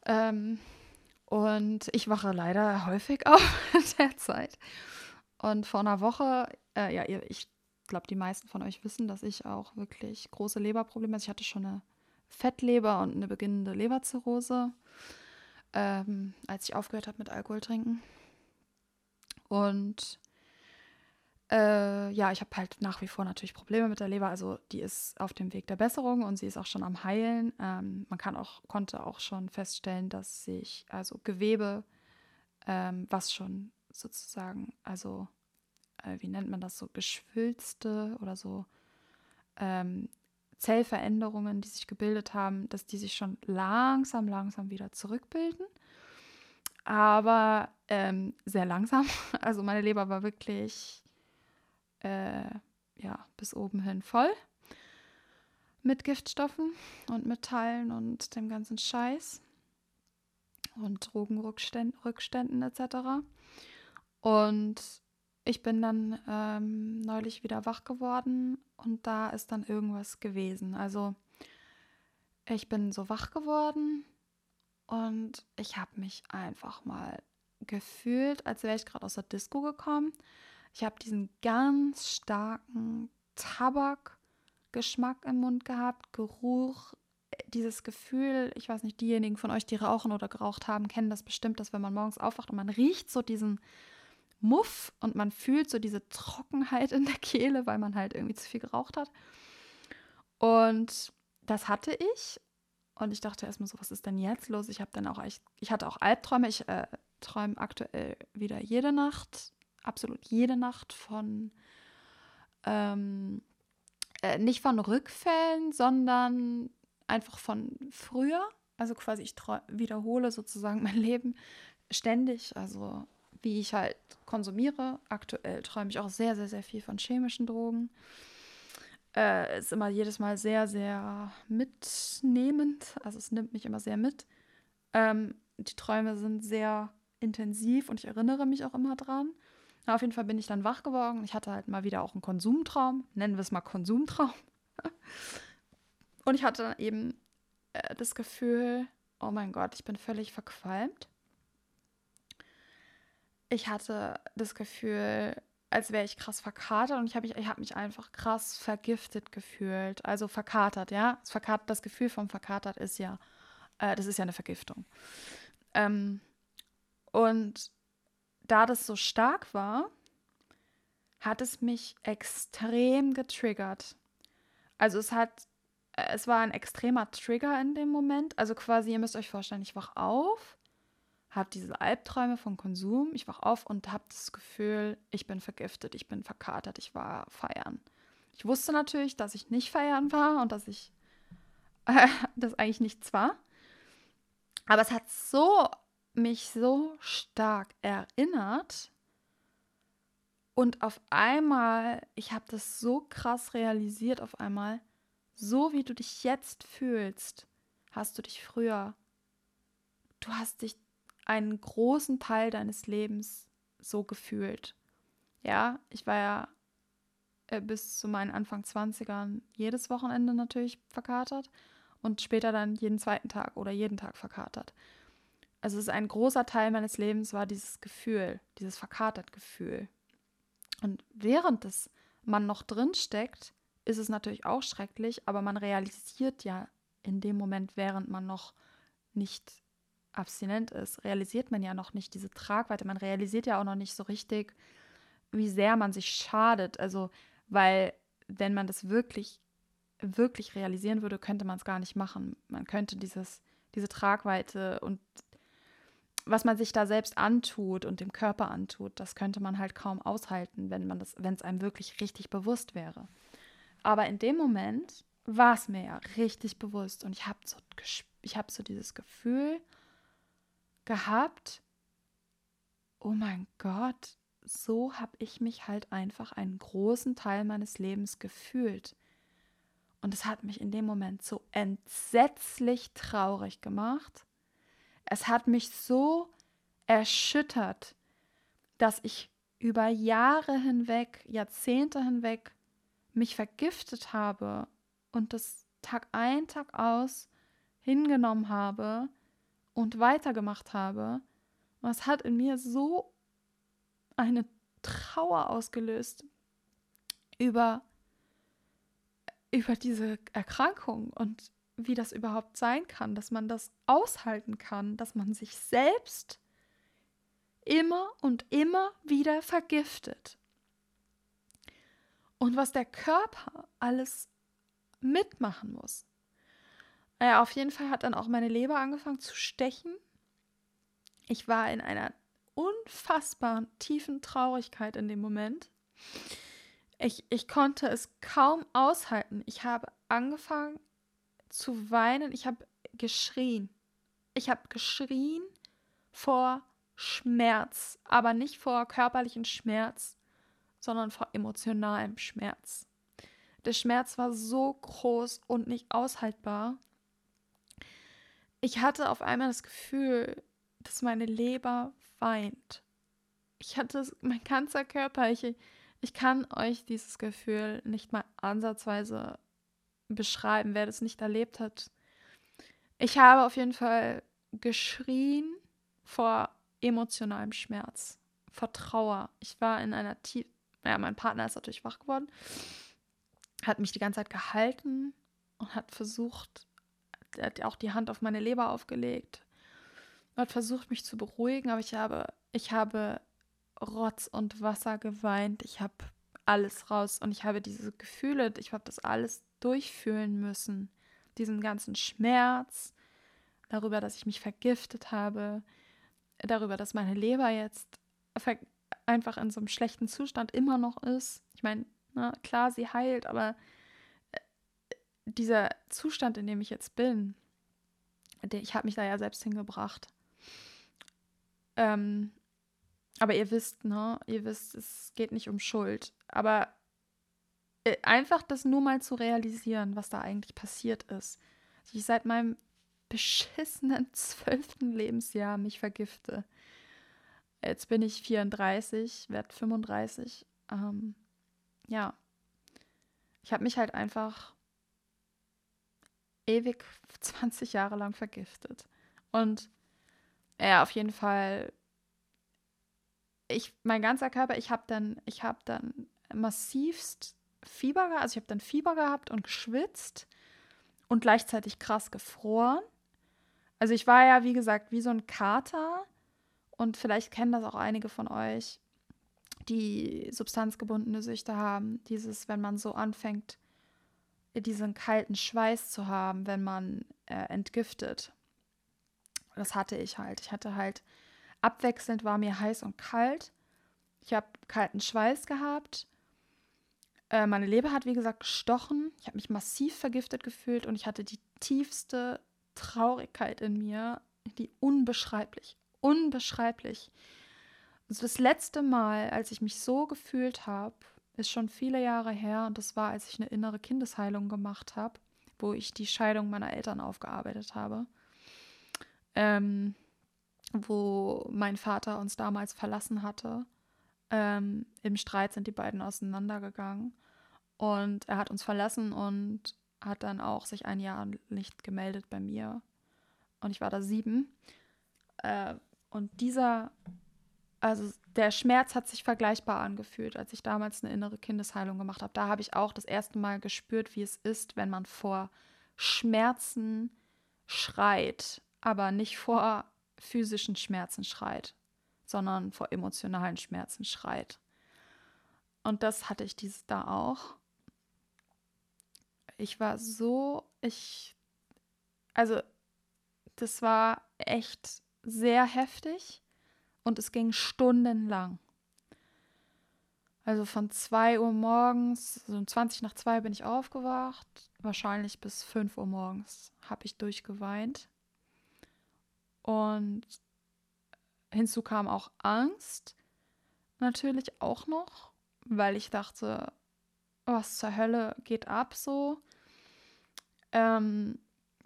Ähm, und ich wache leider häufig auf in der Zeit. Und vor einer Woche, äh, ja, ich glaube, die meisten von euch wissen, dass ich auch wirklich große Leberprobleme habe. Ich hatte schon eine Fettleber und eine beginnende Leberzirrhose, ähm, als ich aufgehört habe mit Alkohol trinken. Und äh, ja, ich habe halt nach wie vor natürlich Probleme mit der Leber. Also die ist auf dem Weg der Besserung und sie ist auch schon am Heilen. Ähm, man kann auch, konnte auch schon feststellen, dass sich also Gewebe, ähm, was schon sozusagen, also äh, wie nennt man das so, geschwülste oder so ähm, Zellveränderungen, die sich gebildet haben, dass die sich schon langsam, langsam wieder zurückbilden. Aber ähm, sehr langsam. Also meine Leber war wirklich äh, ja, bis oben hin voll mit Giftstoffen und Metallen und dem ganzen Scheiß und Drogenrückständen etc. Und ich bin dann ähm, neulich wieder wach geworden und da ist dann irgendwas gewesen. Also ich bin so wach geworden und ich habe mich einfach mal gefühlt, als wäre ich gerade aus der Disco gekommen. Ich habe diesen ganz starken Tabakgeschmack im Mund gehabt, Geruch, dieses Gefühl, ich weiß nicht, diejenigen von euch, die rauchen oder geraucht haben, kennen das bestimmt, dass wenn man morgens aufwacht und man riecht so diesen Muff und man fühlt so diese Trockenheit in der Kehle, weil man halt irgendwie zu viel geraucht hat. Und das hatte ich. Und ich dachte erstmal so, was ist denn jetzt los? Ich habe dann auch echt, ich hatte auch Albträume. Ich äh, träume aktuell wieder jede Nacht absolut jede Nacht von, ähm, äh, nicht von Rückfällen, sondern einfach von früher. Also quasi, ich wiederhole sozusagen mein Leben ständig, also wie ich halt konsumiere. Aktuell träume ich auch sehr, sehr, sehr viel von chemischen Drogen. Äh, ist immer jedes Mal sehr, sehr mitnehmend. Also es nimmt mich immer sehr mit. Ähm, die Träume sind sehr intensiv und ich erinnere mich auch immer dran. Na, auf jeden Fall bin ich dann wach geworden. Ich hatte halt mal wieder auch einen Konsumtraum. Nennen wir es mal Konsumtraum. Und ich hatte dann eben äh, das Gefühl, oh mein Gott, ich bin völlig verqualmt. Ich hatte das Gefühl, als wäre ich krass verkatert und ich habe mich, hab mich einfach krass vergiftet gefühlt. Also verkatert, ja. Das, verkatert, das Gefühl vom verkatert ist ja, äh, das ist ja eine Vergiftung. Ähm, und da das so stark war, hat es mich extrem getriggert. Also es hat, es war ein extremer Trigger in dem Moment. Also quasi, ihr müsst euch vorstellen, ich wach auf, habe diese Albträume von Konsum, ich wach auf und habe das Gefühl, ich bin vergiftet, ich bin verkatert, ich war feiern. Ich wusste natürlich, dass ich nicht feiern war und dass ich äh, das eigentlich nichts war. Aber es hat so mich so stark erinnert. Und auf einmal, ich habe das so krass realisiert auf einmal, so wie du dich jetzt fühlst, hast du dich früher, du hast dich einen großen Teil deines Lebens so gefühlt. Ja, ich war ja äh, bis zu meinen Anfang 20ern jedes Wochenende natürlich verkatert und später dann jeden zweiten Tag oder jeden Tag verkatert. Also es ist ein großer Teil meines Lebens war dieses Gefühl, dieses verkatert Gefühl. Und während das man noch drin steckt, ist es natürlich auch schrecklich, aber man realisiert ja in dem Moment, während man noch nicht abstinent ist, realisiert man ja noch nicht diese Tragweite. Man realisiert ja auch noch nicht so richtig, wie sehr man sich schadet. Also, weil wenn man das wirklich wirklich realisieren würde, könnte man es gar nicht machen. Man könnte dieses, diese Tragweite und was man sich da selbst antut und dem Körper antut, das könnte man halt kaum aushalten, wenn man das, wenn es einem wirklich richtig bewusst wäre. Aber in dem Moment war es mir ja richtig bewusst und ich habe so, ich so dieses Gefühl gehabt, oh mein Gott, so habe ich mich halt einfach einen großen Teil meines Lebens gefühlt. Und es hat mich in dem Moment so entsetzlich traurig gemacht. Es hat mich so erschüttert, dass ich über Jahre hinweg, Jahrzehnte hinweg mich vergiftet habe und das Tag ein, Tag aus hingenommen habe und weitergemacht habe. Und es hat in mir so eine Trauer ausgelöst über über diese Erkrankung und wie das überhaupt sein kann, dass man das aushalten kann, dass man sich selbst immer und immer wieder vergiftet. Und was der Körper alles mitmachen muss. Naja, auf jeden Fall hat dann auch meine Leber angefangen zu stechen. Ich war in einer unfassbaren tiefen Traurigkeit in dem Moment. Ich, ich konnte es kaum aushalten. Ich habe angefangen zu weinen. Ich habe geschrien. Ich habe geschrien vor Schmerz, aber nicht vor körperlichen Schmerz, sondern vor emotionalem Schmerz. Der Schmerz war so groß und nicht aushaltbar. Ich hatte auf einmal das Gefühl, dass meine Leber weint. Ich hatte mein ganzer Körper, ich, ich kann euch dieses Gefühl nicht mal ansatzweise beschreiben, wer das nicht erlebt hat. Ich habe auf jeden Fall geschrien vor emotionalem Schmerz, vor Trauer. Ich war in einer tief, ja, mein Partner ist natürlich wach geworden, hat mich die ganze Zeit gehalten und hat versucht, er hat auch die Hand auf meine Leber aufgelegt, hat versucht, mich zu beruhigen, aber ich habe, ich habe Rotz und Wasser geweint. Ich habe alles raus und ich habe diese Gefühle, ich habe das alles durchfühlen müssen. Diesen ganzen Schmerz, darüber, dass ich mich vergiftet habe, darüber, dass meine Leber jetzt einfach in so einem schlechten Zustand immer noch ist. Ich meine, klar, sie heilt, aber dieser Zustand, in dem ich jetzt bin, der, ich habe mich da ja selbst hingebracht. Ähm, aber ihr wisst, ne, ihr wisst, es geht nicht um Schuld. Aber äh, einfach das nur mal zu realisieren, was da eigentlich passiert ist. Dass ich seit meinem beschissenen zwölften Lebensjahr mich vergifte. Jetzt bin ich 34, werde 35. Ähm, ja, ich habe mich halt einfach ewig 20 Jahre lang vergiftet. Und ja, auf jeden Fall ich, mein ganzer Körper, ich habe dann, ich habe dann massivst Fieber also ich habe dann Fieber gehabt und geschwitzt und gleichzeitig krass gefroren. Also ich war ja, wie gesagt, wie so ein Kater und vielleicht kennen das auch einige von euch, die substanzgebundene Süchte haben. Dieses, wenn man so anfängt, diesen kalten Schweiß zu haben, wenn man äh, entgiftet. Das hatte ich halt. Ich hatte halt Abwechselnd war mir heiß und kalt. Ich habe kalten Schweiß gehabt. Äh, meine Leber hat, wie gesagt, gestochen. Ich habe mich massiv vergiftet gefühlt und ich hatte die tiefste Traurigkeit in mir, die unbeschreiblich, unbeschreiblich. Also das letzte Mal, als ich mich so gefühlt habe, ist schon viele Jahre her und das war, als ich eine innere Kindesheilung gemacht habe, wo ich die Scheidung meiner Eltern aufgearbeitet habe. Ähm, wo mein Vater uns damals verlassen hatte. Ähm, Im Streit sind die beiden auseinandergegangen und er hat uns verlassen und hat dann auch sich ein Jahr nicht gemeldet bei mir. Und ich war da sieben. Äh, und dieser, also der Schmerz hat sich vergleichbar angefühlt, als ich damals eine innere Kindesheilung gemacht habe. Da habe ich auch das erste Mal gespürt, wie es ist, wenn man vor Schmerzen schreit, aber nicht vor physischen Schmerzen schreit, sondern vor emotionalen Schmerzen schreit. Und das hatte ich dieses da auch. ich war so, ich, also das war echt sehr heftig und es ging stundenlang. Also von 2 Uhr morgens, so um 20 nach 2 bin ich aufgewacht. Wahrscheinlich bis 5 Uhr morgens habe ich durchgeweint. Und hinzu kam auch Angst. Natürlich auch noch, weil ich dachte, was zur Hölle geht ab so? Ähm,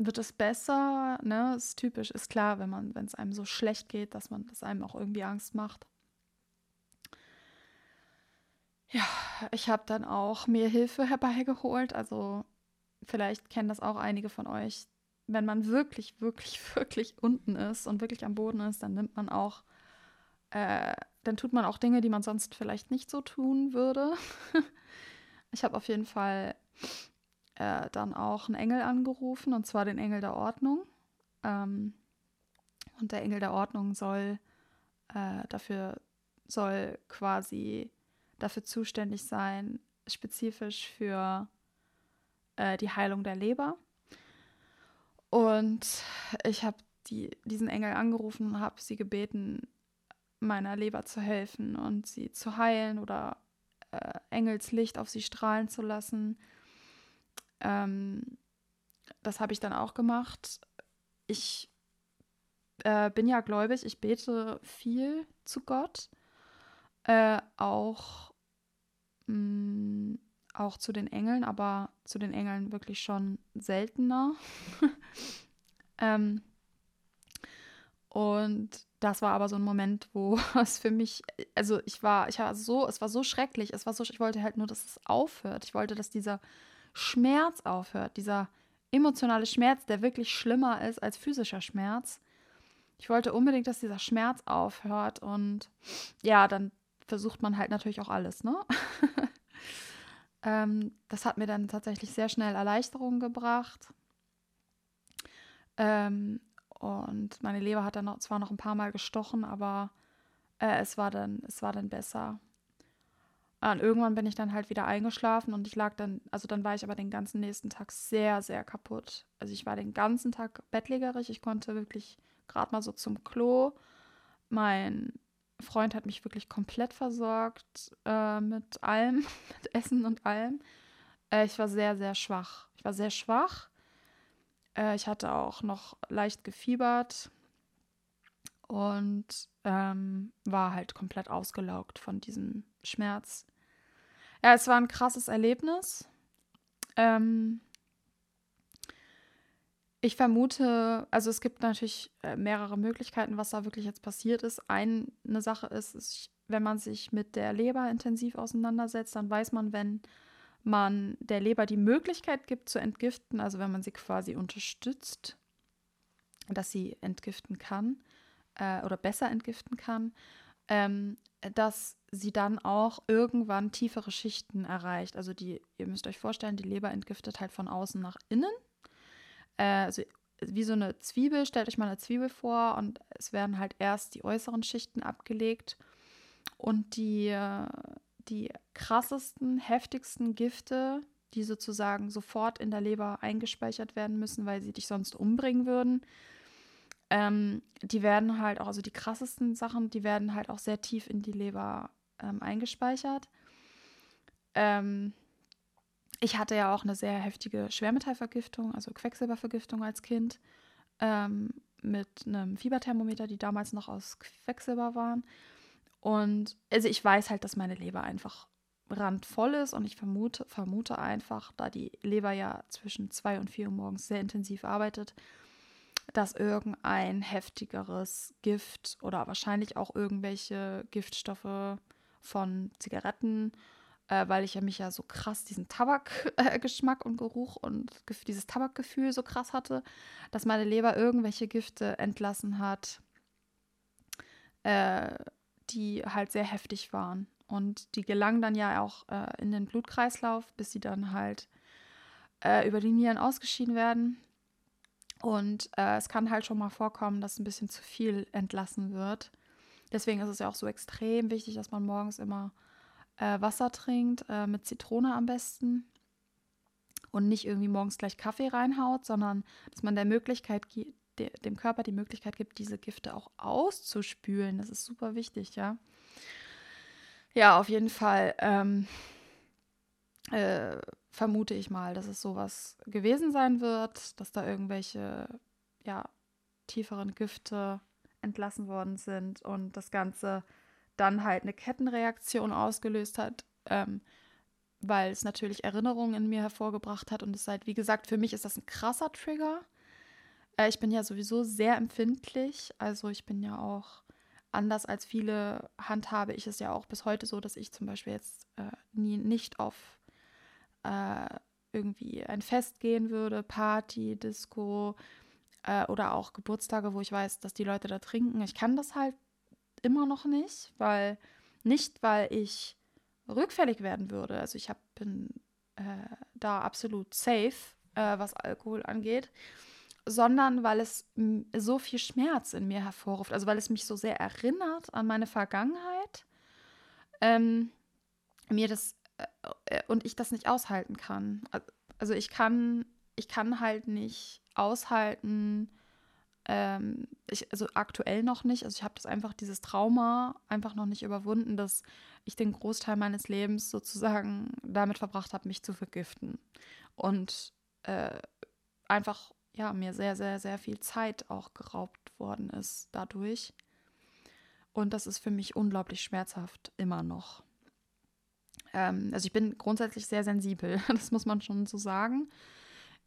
wird es besser? Ne, ist typisch, ist klar, wenn man, wenn es einem so schlecht geht, dass man das einem auch irgendwie Angst macht. Ja, ich habe dann auch mir Hilfe herbeigeholt. Also vielleicht kennen das auch einige von euch. Wenn man wirklich, wirklich, wirklich unten ist und wirklich am Boden ist, dann nimmt man auch, äh, dann tut man auch Dinge, die man sonst vielleicht nicht so tun würde. ich habe auf jeden Fall äh, dann auch einen Engel angerufen, und zwar den Engel der Ordnung. Ähm, und der Engel der Ordnung soll äh, dafür, soll quasi dafür zuständig sein, spezifisch für äh, die Heilung der Leber. Und ich habe die, diesen Engel angerufen und habe sie gebeten, meiner Leber zu helfen und sie zu heilen oder äh, Engelslicht auf sie strahlen zu lassen. Ähm, das habe ich dann auch gemacht. Ich äh, bin ja gläubig, ich bete viel zu Gott. Äh, auch mh, mm, auch zu den Engeln, aber zu den Engeln wirklich schon seltener. ähm, und das war aber so ein Moment, wo es für mich, also ich war, ich war so, es war so schrecklich, es war so, ich wollte halt nur, dass es aufhört. Ich wollte, dass dieser Schmerz aufhört, dieser emotionale Schmerz, der wirklich schlimmer ist als physischer Schmerz. Ich wollte unbedingt, dass dieser Schmerz aufhört und ja, dann versucht man halt natürlich auch alles, ne? ähm, das hat mir dann tatsächlich sehr schnell Erleichterung gebracht. Ähm, und meine Leber hat dann noch, zwar noch ein paar Mal gestochen, aber äh, es, war dann, es war dann besser. Und irgendwann bin ich dann halt wieder eingeschlafen und ich lag dann, also dann war ich aber den ganzen nächsten Tag sehr, sehr kaputt. Also ich war den ganzen Tag bettlägerig. Ich konnte wirklich gerade mal so zum Klo. Mein Freund hat mich wirklich komplett versorgt äh, mit allem, mit Essen und allem. Äh, ich war sehr, sehr schwach. Ich war sehr schwach. Äh, ich hatte auch noch leicht gefiebert und ähm, war halt komplett ausgelaugt von diesem Schmerz. Ja, es war ein krasses Erlebnis. Ähm, ich vermute, also es gibt natürlich äh, mehrere Möglichkeiten, was da wirklich jetzt passiert ist. Eine Sache ist, ist, wenn man sich mit der Leber intensiv auseinandersetzt, dann weiß man, wenn man der Leber die Möglichkeit gibt zu entgiften, also wenn man sie quasi unterstützt, dass sie entgiften kann äh, oder besser entgiften kann, ähm, dass sie dann auch irgendwann tiefere Schichten erreicht. Also die, ihr müsst euch vorstellen, die Leber entgiftet halt von außen nach innen äh, also wie so eine Zwiebel, stellt euch mal eine Zwiebel vor und es werden halt erst die äußeren Schichten abgelegt und die, die krassesten, heftigsten Gifte, die sozusagen sofort in der Leber eingespeichert werden müssen, weil sie dich sonst umbringen würden, ähm, die werden halt auch, also die krassesten Sachen, die werden halt auch sehr tief in die Leber ähm, eingespeichert. Ähm, ich hatte ja auch eine sehr heftige Schwermetallvergiftung, also Quecksilbervergiftung als Kind, ähm, mit einem Fieberthermometer, die damals noch aus Quecksilber waren. Und also ich weiß halt, dass meine Leber einfach randvoll ist und ich vermute, vermute einfach, da die Leber ja zwischen zwei und vier Uhr morgens sehr intensiv arbeitet, dass irgendein heftigeres Gift oder wahrscheinlich auch irgendwelche Giftstoffe von Zigaretten äh, weil ich ja mich ja so krass diesen Tabakgeschmack äh, und Geruch und dieses Tabakgefühl so krass hatte, dass meine Leber irgendwelche Gifte entlassen hat, äh, die halt sehr heftig waren. Und die gelangen dann ja auch äh, in den Blutkreislauf, bis sie dann halt äh, über die Nieren ausgeschieden werden. Und äh, es kann halt schon mal vorkommen, dass ein bisschen zu viel entlassen wird. Deswegen ist es ja auch so extrem wichtig, dass man morgens immer äh, Wasser trinkt, äh, mit Zitrone am besten. und nicht irgendwie morgens gleich Kaffee reinhaut, sondern dass man der Möglichkeit dem Körper die Möglichkeit gibt, diese Gifte auch auszuspülen. Das ist super wichtig, ja. Ja, auf jeden Fall ähm, äh, vermute ich mal, dass es sowas gewesen sein wird, dass da irgendwelche, ja, tieferen Gifte entlassen worden sind und das Ganze dann halt eine Kettenreaktion ausgelöst hat, ähm, weil es natürlich Erinnerungen in mir hervorgebracht hat und es halt, wie gesagt, für mich ist das ein krasser Trigger. Äh, ich bin ja sowieso sehr empfindlich, also ich bin ja auch anders als viele handhabe ich es ja auch bis heute so, dass ich zum Beispiel jetzt äh, nie nicht auf äh, irgendwie ein Fest gehen würde, Party, Disco äh, oder auch Geburtstage, wo ich weiß, dass die Leute da trinken. Ich kann das halt immer noch nicht, weil nicht, weil ich rückfällig werden würde. Also ich hab, bin äh, da absolut safe, äh, was Alkohol angeht sondern weil es so viel Schmerz in mir hervorruft, also weil es mich so sehr erinnert an meine Vergangenheit, ähm, mir das und ich das nicht aushalten kann. Also ich kann, ich kann halt nicht aushalten, ähm, ich, also aktuell noch nicht, also ich habe das einfach, dieses Trauma einfach noch nicht überwunden, dass ich den Großteil meines Lebens sozusagen damit verbracht habe, mich zu vergiften. Und äh, einfach ja, mir sehr, sehr, sehr viel Zeit auch geraubt worden ist dadurch. Und das ist für mich unglaublich schmerzhaft, immer noch. Ähm, also ich bin grundsätzlich sehr sensibel, das muss man schon so sagen.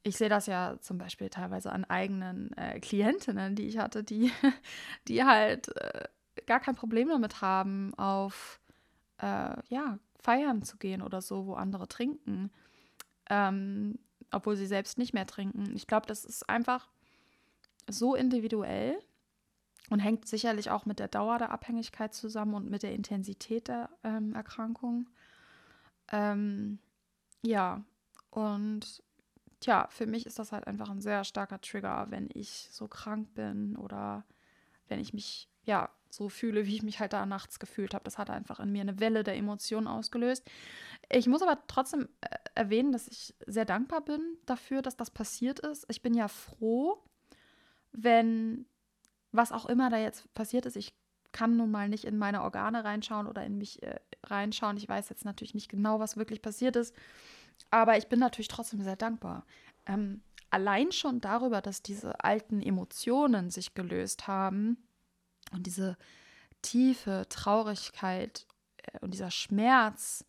Ich sehe das ja zum Beispiel teilweise an eigenen äh, Klientinnen, die ich hatte, die, die halt äh, gar kein Problem damit haben, auf äh, ja, Feiern zu gehen oder so, wo andere trinken. Ähm, obwohl sie selbst nicht mehr trinken. Ich glaube, das ist einfach so individuell und hängt sicherlich auch mit der Dauer der Abhängigkeit zusammen und mit der Intensität der ähm, Erkrankung. Ähm, ja, und tja, für mich ist das halt einfach ein sehr starker Trigger, wenn ich so krank bin oder wenn ich mich ja so fühle, wie ich mich halt da nachts gefühlt habe. Das hat einfach in mir eine Welle der Emotionen ausgelöst. Ich muss aber trotzdem äh, erwähnen, dass ich sehr dankbar bin dafür, dass das passiert ist. Ich bin ja froh, wenn was auch immer da jetzt passiert ist, ich kann nun mal nicht in meine Organe reinschauen oder in mich äh, reinschauen. Ich weiß jetzt natürlich nicht genau, was wirklich passiert ist, aber ich bin natürlich trotzdem sehr dankbar. Ähm, allein schon darüber, dass diese alten Emotionen sich gelöst haben, und diese tiefe Traurigkeit äh, und dieser Schmerz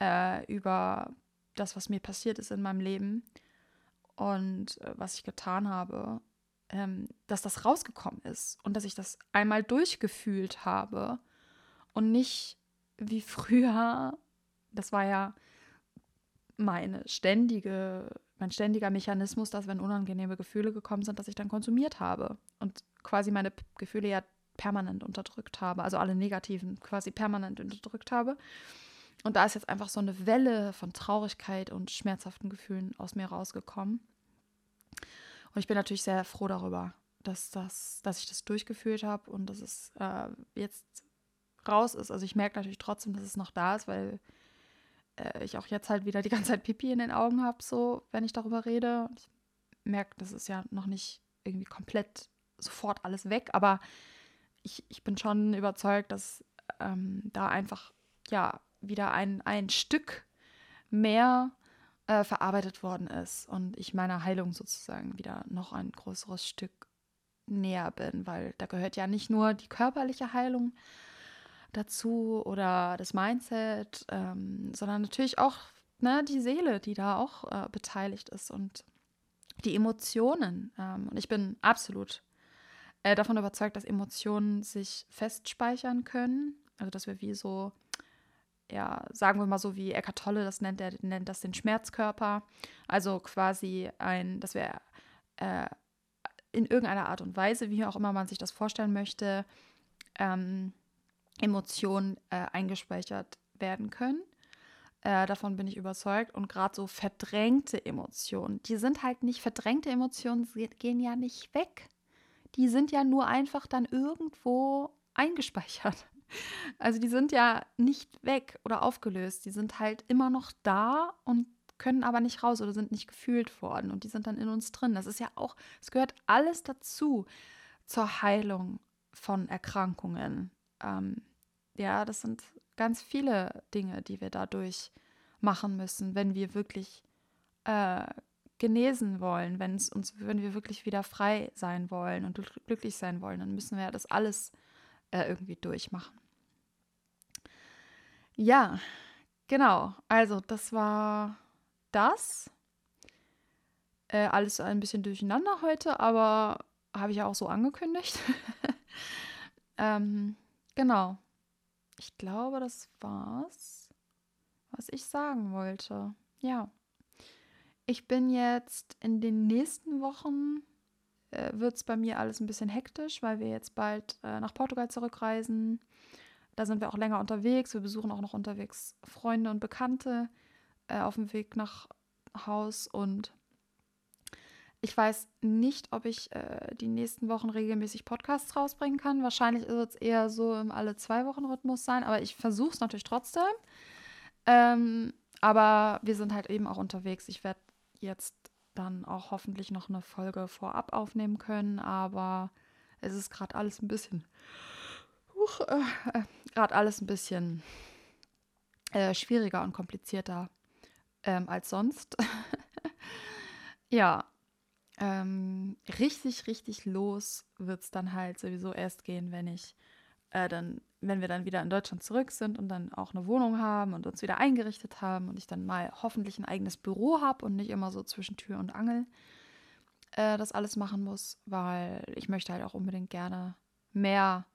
äh, über das, was mir passiert ist in meinem Leben und äh, was ich getan habe, ähm, dass das rausgekommen ist und dass ich das einmal durchgefühlt habe und nicht wie früher, das war ja meine ständige, mein ständiger Mechanismus, dass wenn unangenehme Gefühle gekommen sind, dass ich dann konsumiert habe und quasi meine Gefühle ja permanent unterdrückt habe, also alle negativen quasi permanent unterdrückt habe. Und da ist jetzt einfach so eine Welle von Traurigkeit und schmerzhaften Gefühlen aus mir rausgekommen. Und ich bin natürlich sehr froh darüber, dass, das, dass ich das durchgeführt habe und dass es äh, jetzt raus ist. Also ich merke natürlich trotzdem, dass es noch da ist, weil äh, ich auch jetzt halt wieder die ganze Zeit Pipi in den Augen habe, so wenn ich darüber rede. Ich merke, das ist ja noch nicht irgendwie komplett sofort alles weg, aber ich, ich bin schon überzeugt, dass ähm, da einfach ja wieder ein, ein Stück mehr äh, verarbeitet worden ist und ich meiner Heilung sozusagen wieder noch ein größeres Stück näher bin, weil da gehört ja nicht nur die körperliche Heilung dazu oder das Mindset, ähm, sondern natürlich auch ne, die Seele, die da auch äh, beteiligt ist und die Emotionen. Ähm, und ich bin absolut äh, davon überzeugt, dass Emotionen sich festspeichern können. Also dass wir wie so, ja, sagen wir mal so, wie Eckhart Tolle das nennt, er nennt das den Schmerzkörper. Also quasi ein, dass wir äh, in irgendeiner Art und Weise, wie auch immer man sich das vorstellen möchte, ähm, Emotionen äh, eingespeichert werden können. Äh, davon bin ich überzeugt. Und gerade so verdrängte Emotionen, die sind halt nicht, verdrängte Emotionen gehen ja nicht weg die sind ja nur einfach dann irgendwo eingespeichert. Also die sind ja nicht weg oder aufgelöst, die sind halt immer noch da und können aber nicht raus oder sind nicht gefühlt worden und die sind dann in uns drin. Das ist ja auch, es gehört alles dazu zur Heilung von Erkrankungen. Ähm, ja, das sind ganz viele Dinge, die wir dadurch machen müssen, wenn wir wirklich äh, genesen wollen, wenn es uns, wenn wir wirklich wieder frei sein wollen und glücklich sein wollen, dann müssen wir das alles äh, irgendwie durchmachen. Ja, genau. Also das war das. Äh, alles ein bisschen durcheinander heute, aber habe ich ja auch so angekündigt. ähm, genau. Ich glaube, das war's, was ich sagen wollte. Ja. Ich bin jetzt in den nächsten Wochen, äh, wird es bei mir alles ein bisschen hektisch, weil wir jetzt bald äh, nach Portugal zurückreisen. Da sind wir auch länger unterwegs. Wir besuchen auch noch unterwegs Freunde und Bekannte äh, auf dem Weg nach Haus. Und ich weiß nicht, ob ich äh, die nächsten Wochen regelmäßig Podcasts rausbringen kann. Wahrscheinlich wird es eher so im alle zwei Wochen Rhythmus sein, aber ich versuche es natürlich trotzdem. Ähm, aber wir sind halt eben auch unterwegs. Ich werde jetzt dann auch hoffentlich noch eine Folge vorab aufnehmen können, aber es ist gerade alles ein bisschen, äh, äh, gerade alles ein bisschen äh, schwieriger und komplizierter ähm, als sonst. ja, ähm, richtig, richtig los wird es dann halt sowieso erst gehen, wenn ich äh, dann, wenn wir dann wieder in Deutschland zurück sind und dann auch eine Wohnung haben und uns wieder eingerichtet haben und ich dann mal hoffentlich ein eigenes Büro habe und nicht immer so zwischen Tür und Angel äh, das alles machen muss, weil ich möchte halt auch unbedingt gerne mehr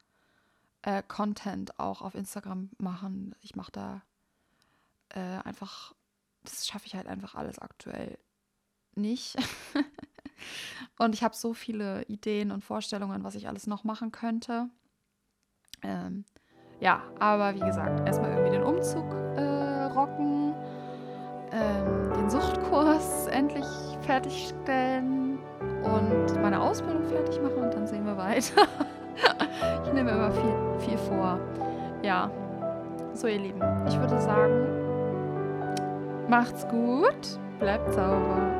äh, Content auch auf Instagram machen. Ich mache da äh, einfach, das schaffe ich halt einfach alles aktuell nicht. und ich habe so viele Ideen und Vorstellungen, was ich alles noch machen könnte. Ähm, ja, aber wie gesagt, erstmal irgendwie den Umzug äh, rocken, ähm, den Suchtkurs endlich fertigstellen und meine Ausbildung fertig machen und dann sehen wir weiter. ich nehme immer viel, viel vor. Ja, so ihr Lieben, ich würde sagen, macht's gut, bleibt sauber